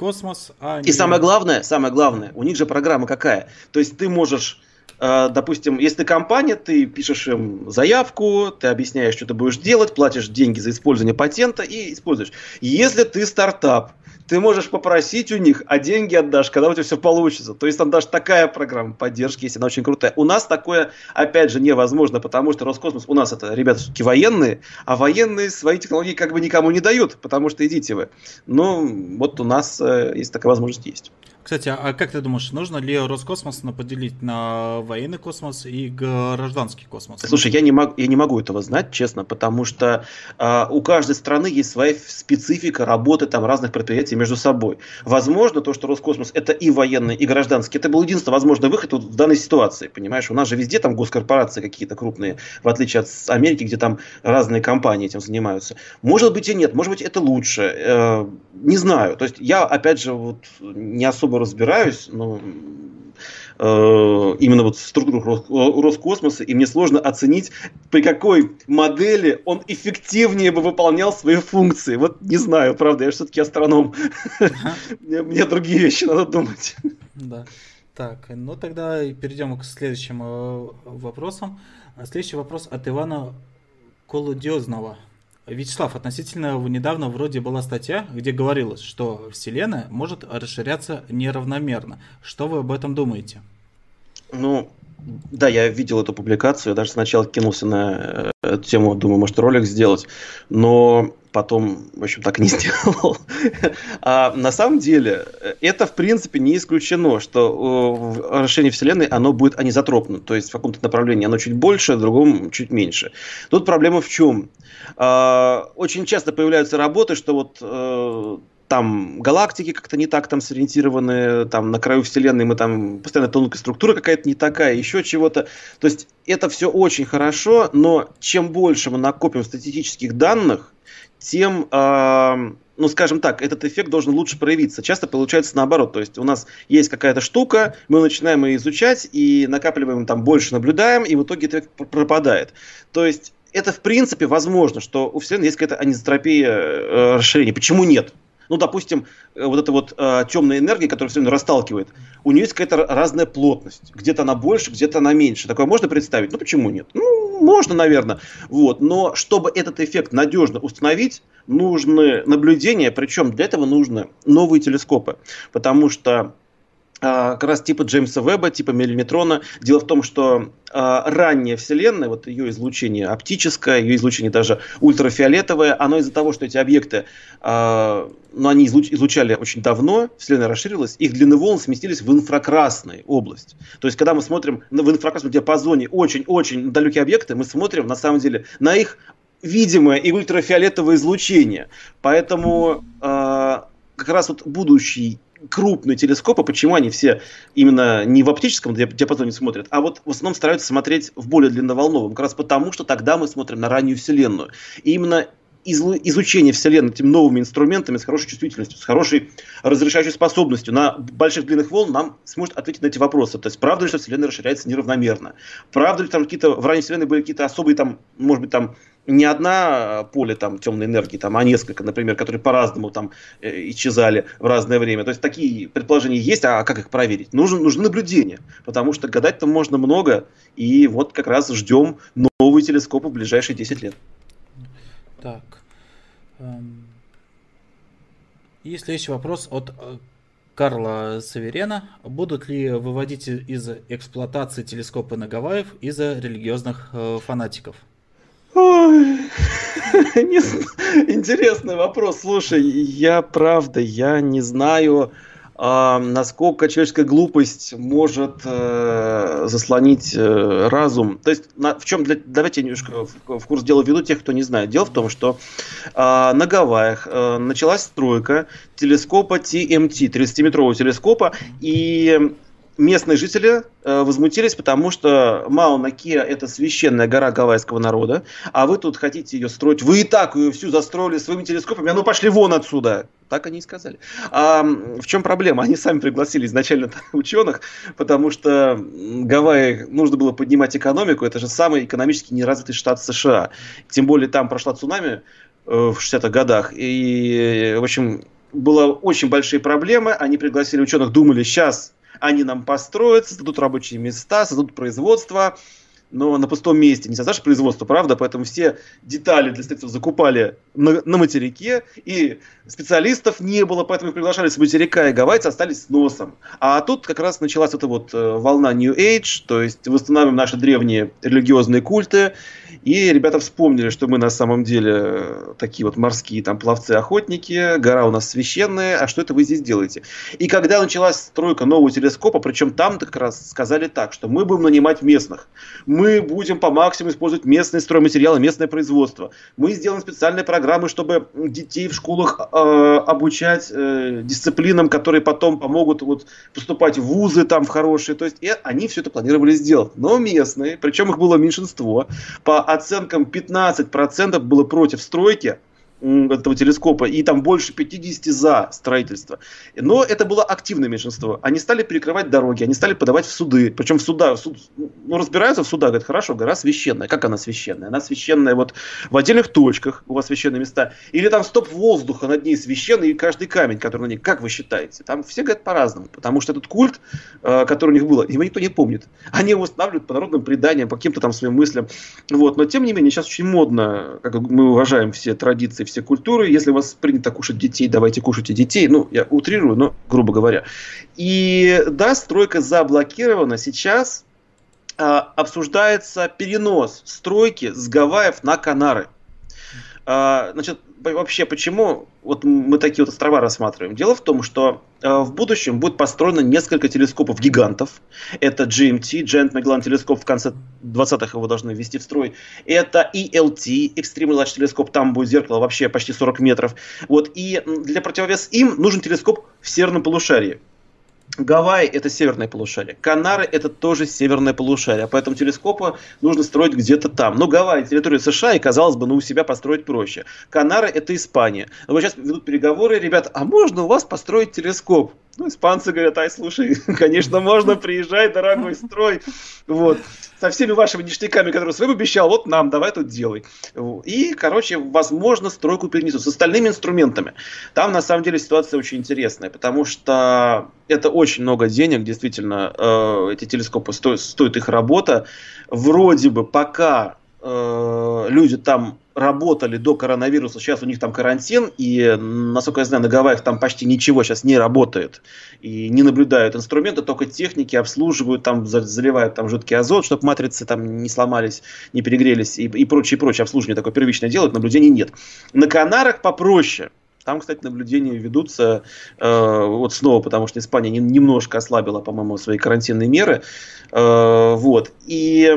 космос, а не... И самое главное, самое главное, у них же программа какая? То есть ты можешь э, допустим, если ты компания, ты пишешь им заявку, ты объясняешь, что ты будешь делать, платишь деньги за использование патента и используешь. Если ты стартап, ты можешь попросить у них, а деньги отдашь, когда у тебя все получится. То есть там даже такая программа поддержки есть, она очень крутая. У нас такое, опять же, невозможно, потому что Роскосмос, у нас это ребята все-таки военные, а военные свои технологии как бы никому не дают, потому что идите вы. Ну, вот у нас э, есть такая возможность есть. Кстати, а как ты думаешь, нужно ли Роскосмос поделить на военный космос и гражданский космос? Слушай, я не, мог, я не могу этого знать, честно, потому что э, у каждой страны есть своя специфика работы там разных предприятий между собой. Возможно, то, что Роскосмос это и военный, и гражданский, это был единственный возможный выход вот в данной ситуации, понимаешь? У нас же везде там госкорпорации какие-то крупные, в отличие от Америки, где там разные компании этим занимаются. Может быть и нет, может быть это лучше, э, не знаю. То есть я, опять же, вот не особо разбираюсь, но э, именно вот структуру Роскосмоса, и мне сложно оценить, при какой модели он эффективнее бы выполнял свои функции. Вот не знаю, правда, я все-таки астроном. [laughs] Мне другие вещи надо думать. Да. Так, ну тогда перейдем к следующим э, вопросам. Следующий вопрос от Ивана Колудезного. Вячеслав, относительно недавно вроде была статья, где говорилось, что Вселенная может расширяться неравномерно. Что вы об этом думаете? Ну, да, я видел эту публикацию, я даже сначала кинулся на э, эту тему, думаю, может ролик сделать, но потом, в общем, так и не [laughs] сделал. а на самом деле, это, в принципе, не исключено, что э, расширение Вселенной, оно будет анизотропным, то есть в каком-то направлении оно чуть больше, в другом чуть меньше. Тут проблема в чем? А, очень часто появляются работы, что вот э, там галактики как-то не так там сориентированы, там на краю Вселенной мы там постоянно тонкая структура какая-то не такая, еще чего-то. То есть это все очень хорошо, но чем больше мы накопим статистических данных, тем, э, ну, скажем так, этот эффект должен лучше проявиться. Часто получается наоборот. То есть у нас есть какая-то штука, мы начинаем ее изучать и накапливаем там больше, наблюдаем, и в итоге эффект пропадает. То есть это в принципе возможно, что у Вселенной есть какая-то анизотропия э, расширения. Почему нет? Ну, допустим, э, вот эта вот э, темная энергия, которая все время расталкивает, у нее есть какая-то разная плотность. Где-то она больше, где-то она меньше. Такое можно представить? Ну, почему нет? Ну, можно, наверное. Вот. Но чтобы этот эффект надежно установить, нужны наблюдения, причем для этого нужны новые телескопы. Потому что как раз типа Джеймса Веба, типа Миллиметрона. Дело в том, что э, ранняя Вселенная, вот ее излучение оптическое, ее излучение даже ультрафиолетовое, оно из-за того, что эти объекты, э, ну, они излуч, излучали очень давно, Вселенная расширилась, их длины волн сместились в инфракрасную область. То есть, когда мы смотрим в инфракрасном диапазоне очень-очень далекие объекты, мы смотрим, на самом деле, на их видимое и ультрафиолетовое излучение. Поэтому как раз вот будущий крупные телескопы, почему они все именно не в оптическом диапазоне смотрят, а вот в основном стараются смотреть в более длинноволновом, как раз потому, что тогда мы смотрим на раннюю Вселенную. И именно изучение Вселенной этими новыми инструментами с хорошей чувствительностью, с хорошей разрешающей способностью на больших длинных волн нам сможет ответить на эти вопросы. То есть, правда ли, что Вселенная расширяется неравномерно? Правда ли, там какие-то в ранней Вселенной были какие-то особые, там, может быть, там не одна поле там темной энергии, там, а несколько, например, которые по-разному там э, исчезали в разное время. То есть такие предположения есть, а как их проверить? Нужно, нужно наблюдение, потому что гадать там можно много, и вот как раз ждем новые телескопы в ближайшие 10 лет. Так. Эм... И следующий вопрос от э, Карла Саверена. Будут ли выводить из эксплуатации телескопы на Гавайев из-за религиозных э, фанатиков? [laughs] Интересный вопрос. Слушай, я правда, я не знаю, насколько человеческая глупость может э, заслонить э, разум. То есть, на, в чем, для, давайте немножко в, в курс дела введу тех, кто не знает. Дело в том, что э, на Гавайях э, началась стройка телескопа TMT, 30-метрового телескопа, и местные жители э, возмутились, потому что Мауна Кеа это священная гора гавайского народа, а вы тут хотите ее строить, вы и так ее всю застроили своими телескопами, а ну пошли вон отсюда. Так они и сказали. А в чем проблема? Они сами пригласили изначально [laughs] ученых, потому что Гавайи нужно было поднимать экономику, это же самый экономически неразвитый штат США. Тем более там прошла цунами э, в 60-х годах, и, в общем, было очень большие проблемы, они пригласили ученых, думали, сейчас они нам построят, создадут рабочие места, создадут производство, но на пустом месте не создашь производство, правда? Поэтому все детали для строительства закупали на, на материке, и специалистов не было, поэтому их приглашали с материка, и гавайцы остались с носом. А тут как раз началась эта вот э, волна New Age, то есть восстанавливаем наши древние религиозные культы, и ребята вспомнили, что мы на самом деле э, такие вот морские там пловцы-охотники, гора у нас священная, а что это вы здесь делаете? И когда началась стройка нового телескопа, причем там как раз сказали так, что мы будем нанимать местных, мы будем по максимуму использовать местные стройматериалы, местное производство, мы сделаем специальные программы, чтобы детей в школах э, обучать э, дисциплинам, которые потом помогут вот, поступать в вузы там в хорошие, то есть и они все это планировали сделать, но местные, причем их было меньшинство, по оценкам 15% было против стройки, этого телескопа, и там больше 50 за строительство. Но это было активное меньшинство. Они стали перекрывать дороги, они стали подавать в суды. Причем в суда, суд, ну, разбираются в судах, говорят, хорошо, гора священная. Как она священная? Она священная вот в отдельных точках, у вас священные места. Или там стоп воздуха над ней священный, и каждый камень, который на ней. Как вы считаете? Там все говорят по-разному. Потому что этот культ, э, который у них был, его никто не помнит. Они его устанавливают по народным преданиям, по каким-то там своим мыслям. Вот. Но тем не менее, сейчас очень модно, как мы уважаем все традиции, все культуры. Если у вас принято кушать детей, давайте кушайте детей. Ну, я утрирую, но грубо говоря. И да, стройка заблокирована. Сейчас а, обсуждается перенос стройки с Гавайев на Канары. А, значит, вообще почему вот мы такие вот острова рассматриваем? Дело в том, что а, в будущем будет построено несколько телескопов гигантов. Это GMT, Giant Magellan телескоп в конце 20-х его должны ввести в строй. Это ELT, Extreme Large телескоп, там будет зеркало вообще почти 40 метров. Вот, и для противовес им нужен телескоп в северном полушарии. Гавайи – это северное полушарие. Канары – это тоже северное полушарие. Поэтому телескопы нужно строить где-то там. Но Гавайи – территория США, и, казалось бы, ну, у себя построить проще. Канары – это Испания. Но вот сейчас ведут переговоры, ребят, а можно у вас построить телескоп? Ну, испанцы говорят, ай, слушай, [laughs] конечно, можно, приезжай, дорогой, строй. Вот. Со всеми вашими ништяками, которые своим обещал, вот нам, давай тут делай. И, короче, возможно, стройку перенесут с остальными инструментами. Там, на самом деле, ситуация очень интересная, потому что это очень много денег, действительно, э, эти телескопы стоят, стоит их работа. Вроде бы пока э, люди там работали до коронавируса, сейчас у них там карантин, и, насколько я знаю, на Гавайях там почти ничего сейчас не работает, и не наблюдают инструменты, только техники обслуживают, там заливают там жидкий азот, чтобы матрицы там не сломались, не перегрелись, и, и прочее, прочее обслуживание такое первичное делают, наблюдений нет. На Канарах попроще, там, кстати, наблюдения ведутся э, вот снова, потому что Испания не, немножко ослабила, по-моему, свои карантинные меры. Э, вот. И,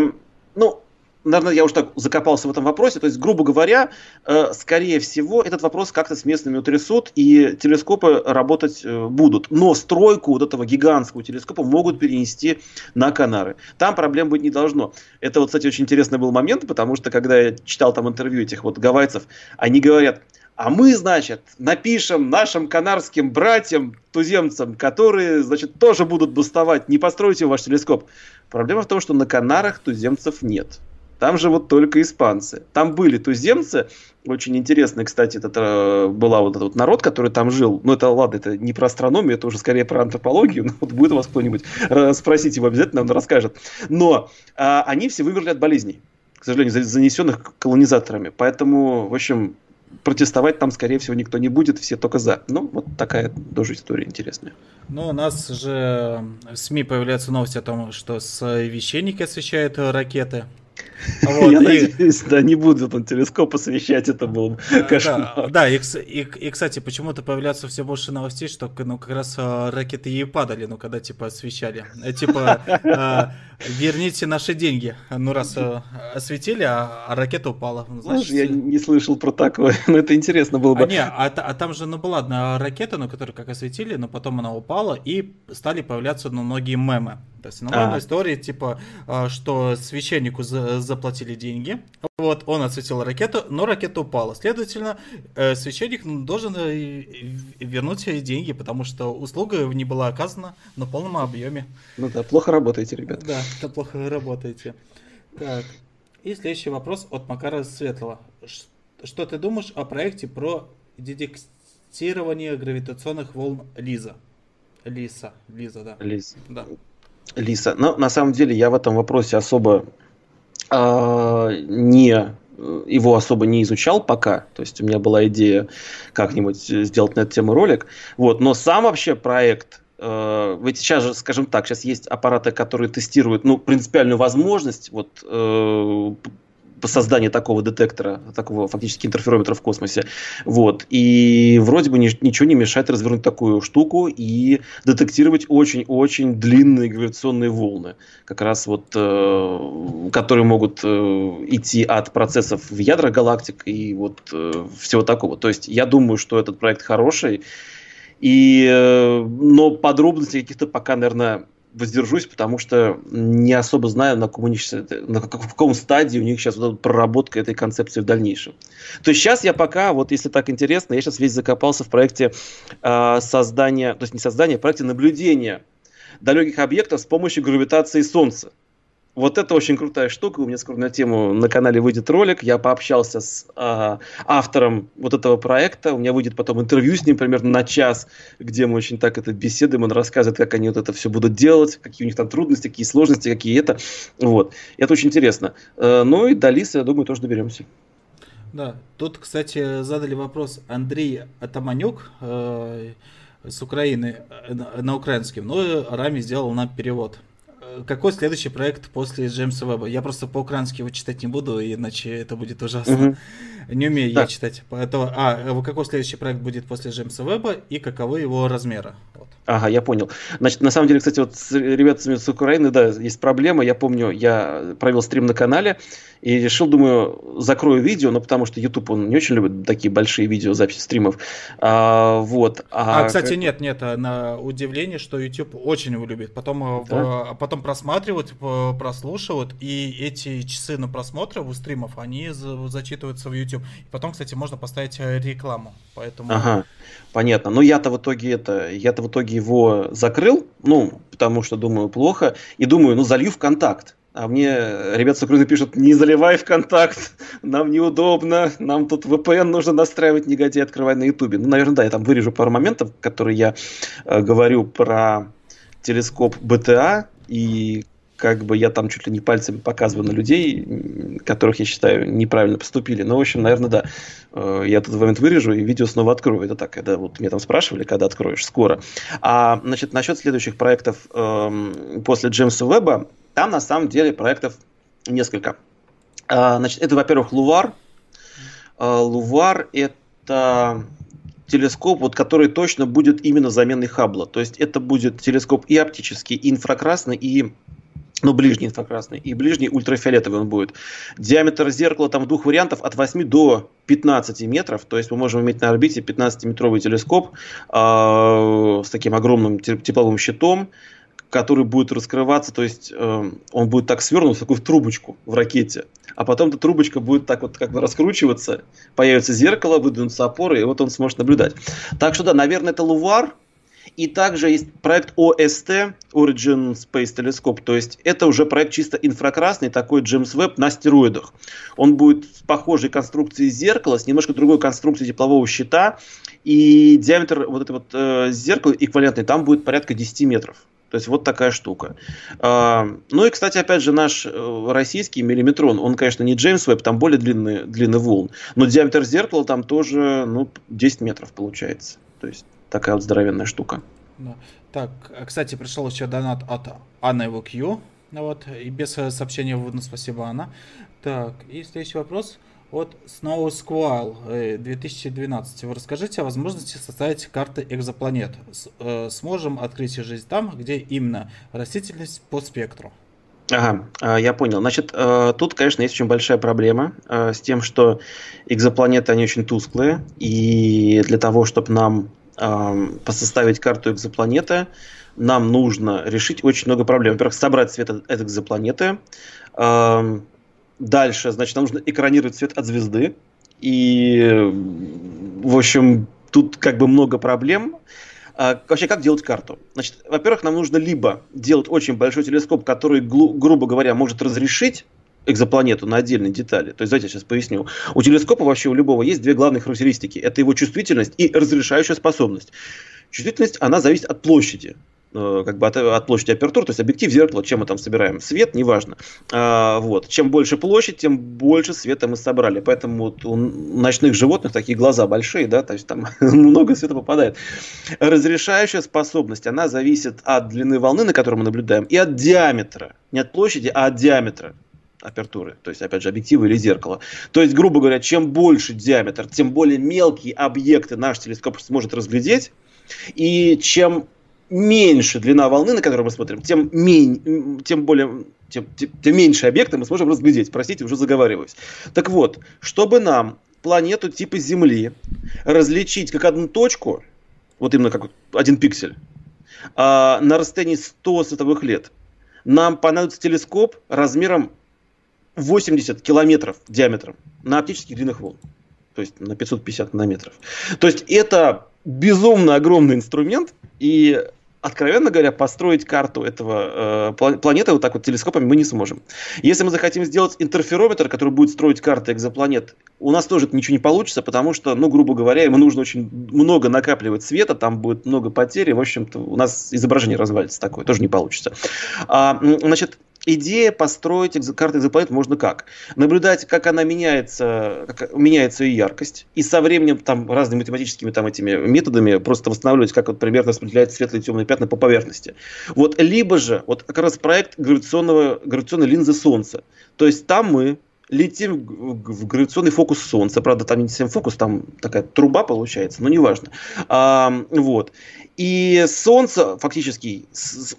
ну, наверное, я уже так закопался в этом вопросе. То есть, грубо говоря, э, скорее всего, этот вопрос как-то с местными утрясут, и телескопы работать э, будут. Но стройку вот этого гигантского телескопа могут перенести на Канары. Там проблем быть не должно. Это вот, кстати, очень интересный был момент, потому что, когда я читал там интервью этих вот гавайцев, они говорят, а мы, значит, напишем нашим канарским братьям, туземцам, которые, значит, тоже будут бастовать, не постройте ваш телескоп. Проблема в том, что на Канарах туземцев нет. Там живут только испанцы. Там были туземцы, очень интересно, кстати, это э, была вот этот вот народ, который там жил. Ну, это ладно, это не про астрономию, это уже скорее про антропологию. [laughs] Но вот будет у вас кто-нибудь э, спросить его обязательно, он расскажет. Но а, они все вымерли от болезней, к сожалению, занесенных колонизаторами. Поэтому, в общем, протестовать там, скорее всего, никто не будет, все только за. Ну, вот такая тоже история интересная. Ну, у нас же в СМИ появляются новости о том, что священники освещают ракеты. Вот, Я и... надеюсь, да, не будут он телескоп освещать, это был кошмар. Да, да и, и, и, кстати, почему-то появляется все больше новостей, что ну, как раз а, ракеты ей падали, ну, когда, типа, освещали. Э, типа, а, верните наши деньги. Ну, раз а, осветили, а, а ракета упала. Ну, Знаешь, я не слышал про такое, [laughs] но это интересно было бы. А, не, а, а там же, ну, была одна ракета, ну, которую как осветили, но потом она упала, и стали появляться, ну, многие мемы. То есть нормальная а. история, типа, а, что священнику за, заплатили деньги, вот, он отсветил ракету, но ракета упала. Следовательно, э, священник должен э, вернуть деньги, потому что услуга не была оказана на полном объеме. Ну да, плохо работаете, ребят. Да, да плохо работаете. Так, и следующий вопрос от Макара Светлого. Что ты думаешь о проекте про детектирование гравитационных волн Лиза? Лиса, Лиза, да. Лиза. Да. Лиса. Но на самом деле я в этом вопросе особо э, не его особо не изучал пока, то есть у меня была идея как-нибудь сделать на эту тему ролик, вот, но сам вообще проект, э, ведь сейчас же, скажем так, сейчас есть аппараты, которые тестируют, ну, принципиальную возможность вот э, по созданию такого детектора, такого фактически интерферометра в космосе. Вот. И вроде бы ничего не мешает развернуть такую штуку и детектировать очень-очень длинные гравитационные волны, как раз вот, э, которые могут э, идти от процессов в ядрах галактик и вот э, всего такого. То есть я думаю, что этот проект хороший, и, э, но подробностей каких-то пока, наверное, воздержусь, потому что не особо знаю, на, каком, на каком стадии у них сейчас вот проработка этой концепции в дальнейшем. То есть сейчас я пока, вот если так интересно, я сейчас весь закопался в проекте э, создания, то есть не создания, а проекте наблюдения далеких объектов с помощью гравитации Солнца. Вот это очень крутая штука. У меня скоро на тему на канале выйдет ролик. Я пообщался с э, автором вот этого проекта. У меня выйдет потом интервью с ним примерно на час, где мы очень так это беседуем. Он рассказывает, как они вот это все будут делать, какие у них там трудности, какие сложности, какие это. Вот. И это очень интересно. Э, ну и до Лисы, я думаю, тоже доберемся. Да, тут, кстати, задали вопрос Андрей Атаманюк э, с Украины э, на, украинском. Ну, Рами сделал нам перевод какой следующий проект после Джеймса Веба? Я просто по-украински его читать не буду, иначе это будет ужасно. Не умею я читать. Поэтому, а, какой следующий проект будет после Джеймса Веба и каковы его размеры? Вот. Ага, я понял. Значит, на самом деле, кстати, вот с ребятами с Украины, да, есть проблема. Я помню, я провел стрим на канале и решил, думаю, закрою видео, ну, потому что YouTube, он не очень любит такие большие видеозаписи стримов. А, вот. А, а кстати, нет, нет, а на удивление, что YouTube очень его любит. Потом, э, да? в, потом просматривают, прослушивают, и эти часы на просмотры у стримов, они зачитываются в YouTube. И потом, кстати, можно поставить э, рекламу. Поэтому... Ага, понятно. Но я-то в итоге это, я-то в итоге его закрыл, ну, потому что думаю, плохо, и думаю, ну, залью в контакт. А мне ребята с Украины пишут, не заливай в контакт, нам неудобно, нам тут VPN нужно настраивать, негодяй, открывать на Ютубе. Ну, наверное, да, я там вырежу пару моментов, которые я э, говорю про телескоп БТА, и как бы я там чуть ли не пальцем показываю на людей, которых я считаю неправильно поступили. Ну, в общем, наверное, да. Э, я этот момент вырежу и видео снова открою. Это так, когда вот меня там спрашивали, когда откроешь, скоро. А, значит, насчет следующих проектов эм, после Джеймса Веба, там на самом деле проектов несколько. А, значит, это, во-первых, Лувар. А, Лувар это телескоп, вот, который точно будет именно заменой Хаббла. То есть это будет телескоп и оптический, и инфракрасный, и ну, ближний инфракрасный, и ближний ультрафиолетовый он будет. Диаметр зеркала там двух вариантов от 8 до 15 метров, то есть мы можем иметь на орбите 15-метровый телескоп э, с таким огромным тепловым щитом, который будет раскрываться, то есть э, он будет так свернут, такой в трубочку в ракете, а потом эта трубочка будет так вот как бы раскручиваться, появится зеркало, выдвинутся опоры, и вот он сможет наблюдать. Так что да, наверное, это Лувар, и также есть проект OST, Origin Space Telescope, то есть это уже проект чисто инфракрасный, такой Джеймс Веб на стероидах. Он будет с похожей конструкцией зеркала, с немножко другой конструкцией теплового щита, и диаметр вот этого вот э, зеркала эквивалентный там будет порядка 10 метров. То есть вот такая штука. А, ну и, кстати, опять же, наш э, российский миллиметрон, он, конечно, не Джеймс Веб, там более длинный, длинный волн, но диаметр зеркала там тоже ну, 10 метров получается. То есть такая вот здоровенная штука. Так, а, кстати, пришел еще донат от Анны ВК. Вот, и без э, сообщения вводно спасибо, Анна. Так, и следующий вопрос от Snow Squall 2012. Вы расскажите о возможности составить карты экзопланет. С, э, сможем открыть жизнь там, где именно растительность по спектру. Ага, а, я понял. Значит, э, тут, конечно, есть очень большая проблема э, с тем, что экзопланеты, они очень тусклые, и для того, чтобы нам э, посоставить карту экзопланеты, нам нужно решить очень много проблем. Во-первых, собрать цвет от экзопланеты, Дальше, значит, нам нужно экранировать свет от звезды. И, в общем, тут как бы много проблем. А, вообще, как делать карту? Значит, во-первых, нам нужно либо делать очень большой телескоп, который, грубо говоря, может разрешить экзопланету на отдельные детали. То есть, давайте я сейчас поясню. У телескопа вообще у любого есть две главные характеристики. Это его чувствительность и разрешающая способность. Чувствительность, она зависит от площади. Э, как бы от, от площади апертуры, то есть объектив, зеркало, чем мы там собираем, свет, неважно. А, вот. Чем больше площадь, тем больше света мы собрали. Поэтому вот у ночных животных такие глаза большие, да, то есть там [laughs] много света попадает. Разрешающая способность, она зависит от длины волны, на которой мы наблюдаем, и от диаметра. Не от площади, а от диаметра апертуры, то есть, опять же, объектива или зеркала. То есть, грубо говоря, чем больше диаметр, тем более мелкие объекты наш телескоп сможет разглядеть, и чем меньше длина волны, на которую мы смотрим, тем, мень, тем более тем, тем, тем меньше объекта мы сможем разглядеть. Простите, уже заговариваюсь. Так вот, чтобы нам планету типа Земли различить как одну точку, вот именно как один пиксель, а, на расстоянии 100 световых лет, нам понадобится телескоп размером 80 километров диаметром на оптических длинных волн. То есть на 550 нанометров. То есть это безумно огромный инструмент, и откровенно говоря, построить карту этого э, планеты вот так вот телескопами мы не сможем. Если мы захотим сделать интерферометр, который будет строить карты экзопланет, у нас тоже ничего не получится, потому что, ну, грубо говоря, ему нужно очень много накапливать света, там будет много потерь, и, в общем-то, у нас изображение развалится такое, тоже не получится. А, значит, идея построить карты экзопланет можно как? Наблюдать, как она меняется, как меняется ее яркость, и со временем там разными математическими там этими методами просто восстанавливать, как вот примерно распределяются светлые и темные пятна по поверхности. Вот, либо же, вот как раз проект гравитационного, гравитационной линзы Солнца. То есть там мы летим в гравитационный фокус Солнца. Правда, там не совсем фокус, там такая труба получается, но неважно. А, вот. И Солнце фактически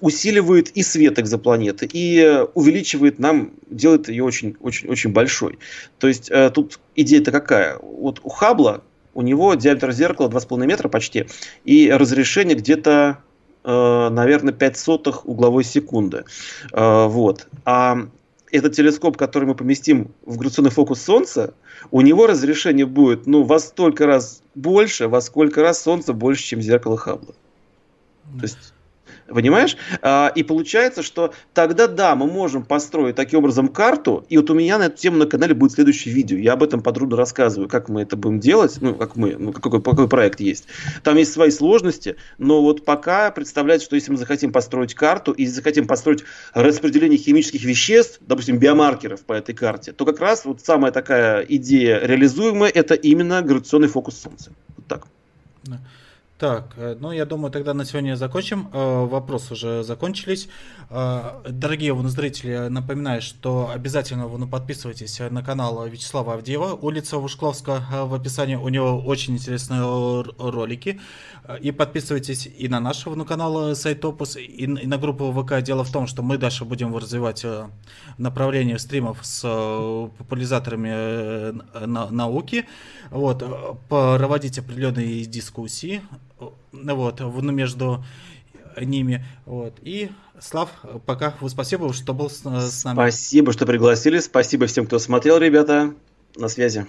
усиливает и свет экзопланеты, и увеличивает нам, делает ее очень, очень, очень большой. То есть э, тут идея-то какая? Вот у Хаббла, у него диаметр зеркала 2,5 метра почти, и разрешение где-то, э, наверное, 5 сотых угловой секунды. Э, вот. А этот телескоп, который мы поместим в гравитационный фокус Солнца, у него разрешение будет ну, во столько раз больше, во сколько раз Солнце больше, чем зеркало Хаббла. То есть Понимаешь? А, и получается, что тогда да, мы можем построить таким образом карту. И вот у меня на эту тему на канале будет следующее видео. Я об этом подробно рассказываю, как мы это будем делать, ну, как мы, ну, какой, какой проект есть. Там есть свои сложности, но вот пока представляется, что если мы захотим построить карту и захотим построить распределение химических веществ, допустим, биомаркеров по этой карте, то как раз вот самая такая идея реализуемая, это именно гравитационный фокус Солнца. Вот так. Так, э, ну я думаю, тогда на сегодня закончим. Э, вопросы уже закончились. Э, дорогие зрители, напоминаю, что обязательно вы подписывайтесь на канал Вячеслава Авдеева, улица Вушкловска в описании. У него очень интересные ролики. И подписывайтесь и на наш ну, канал сайт Опус, и на группу ВК. Дело в том, что мы дальше будем развивать направление стримов с популяризаторами науки. Вот, проводить определенные дискуссии вот, между ними. Вот. И, Слав, пока спасибо, что был с, с нами. Спасибо, что пригласили. Спасибо всем, кто смотрел, ребята. На связи.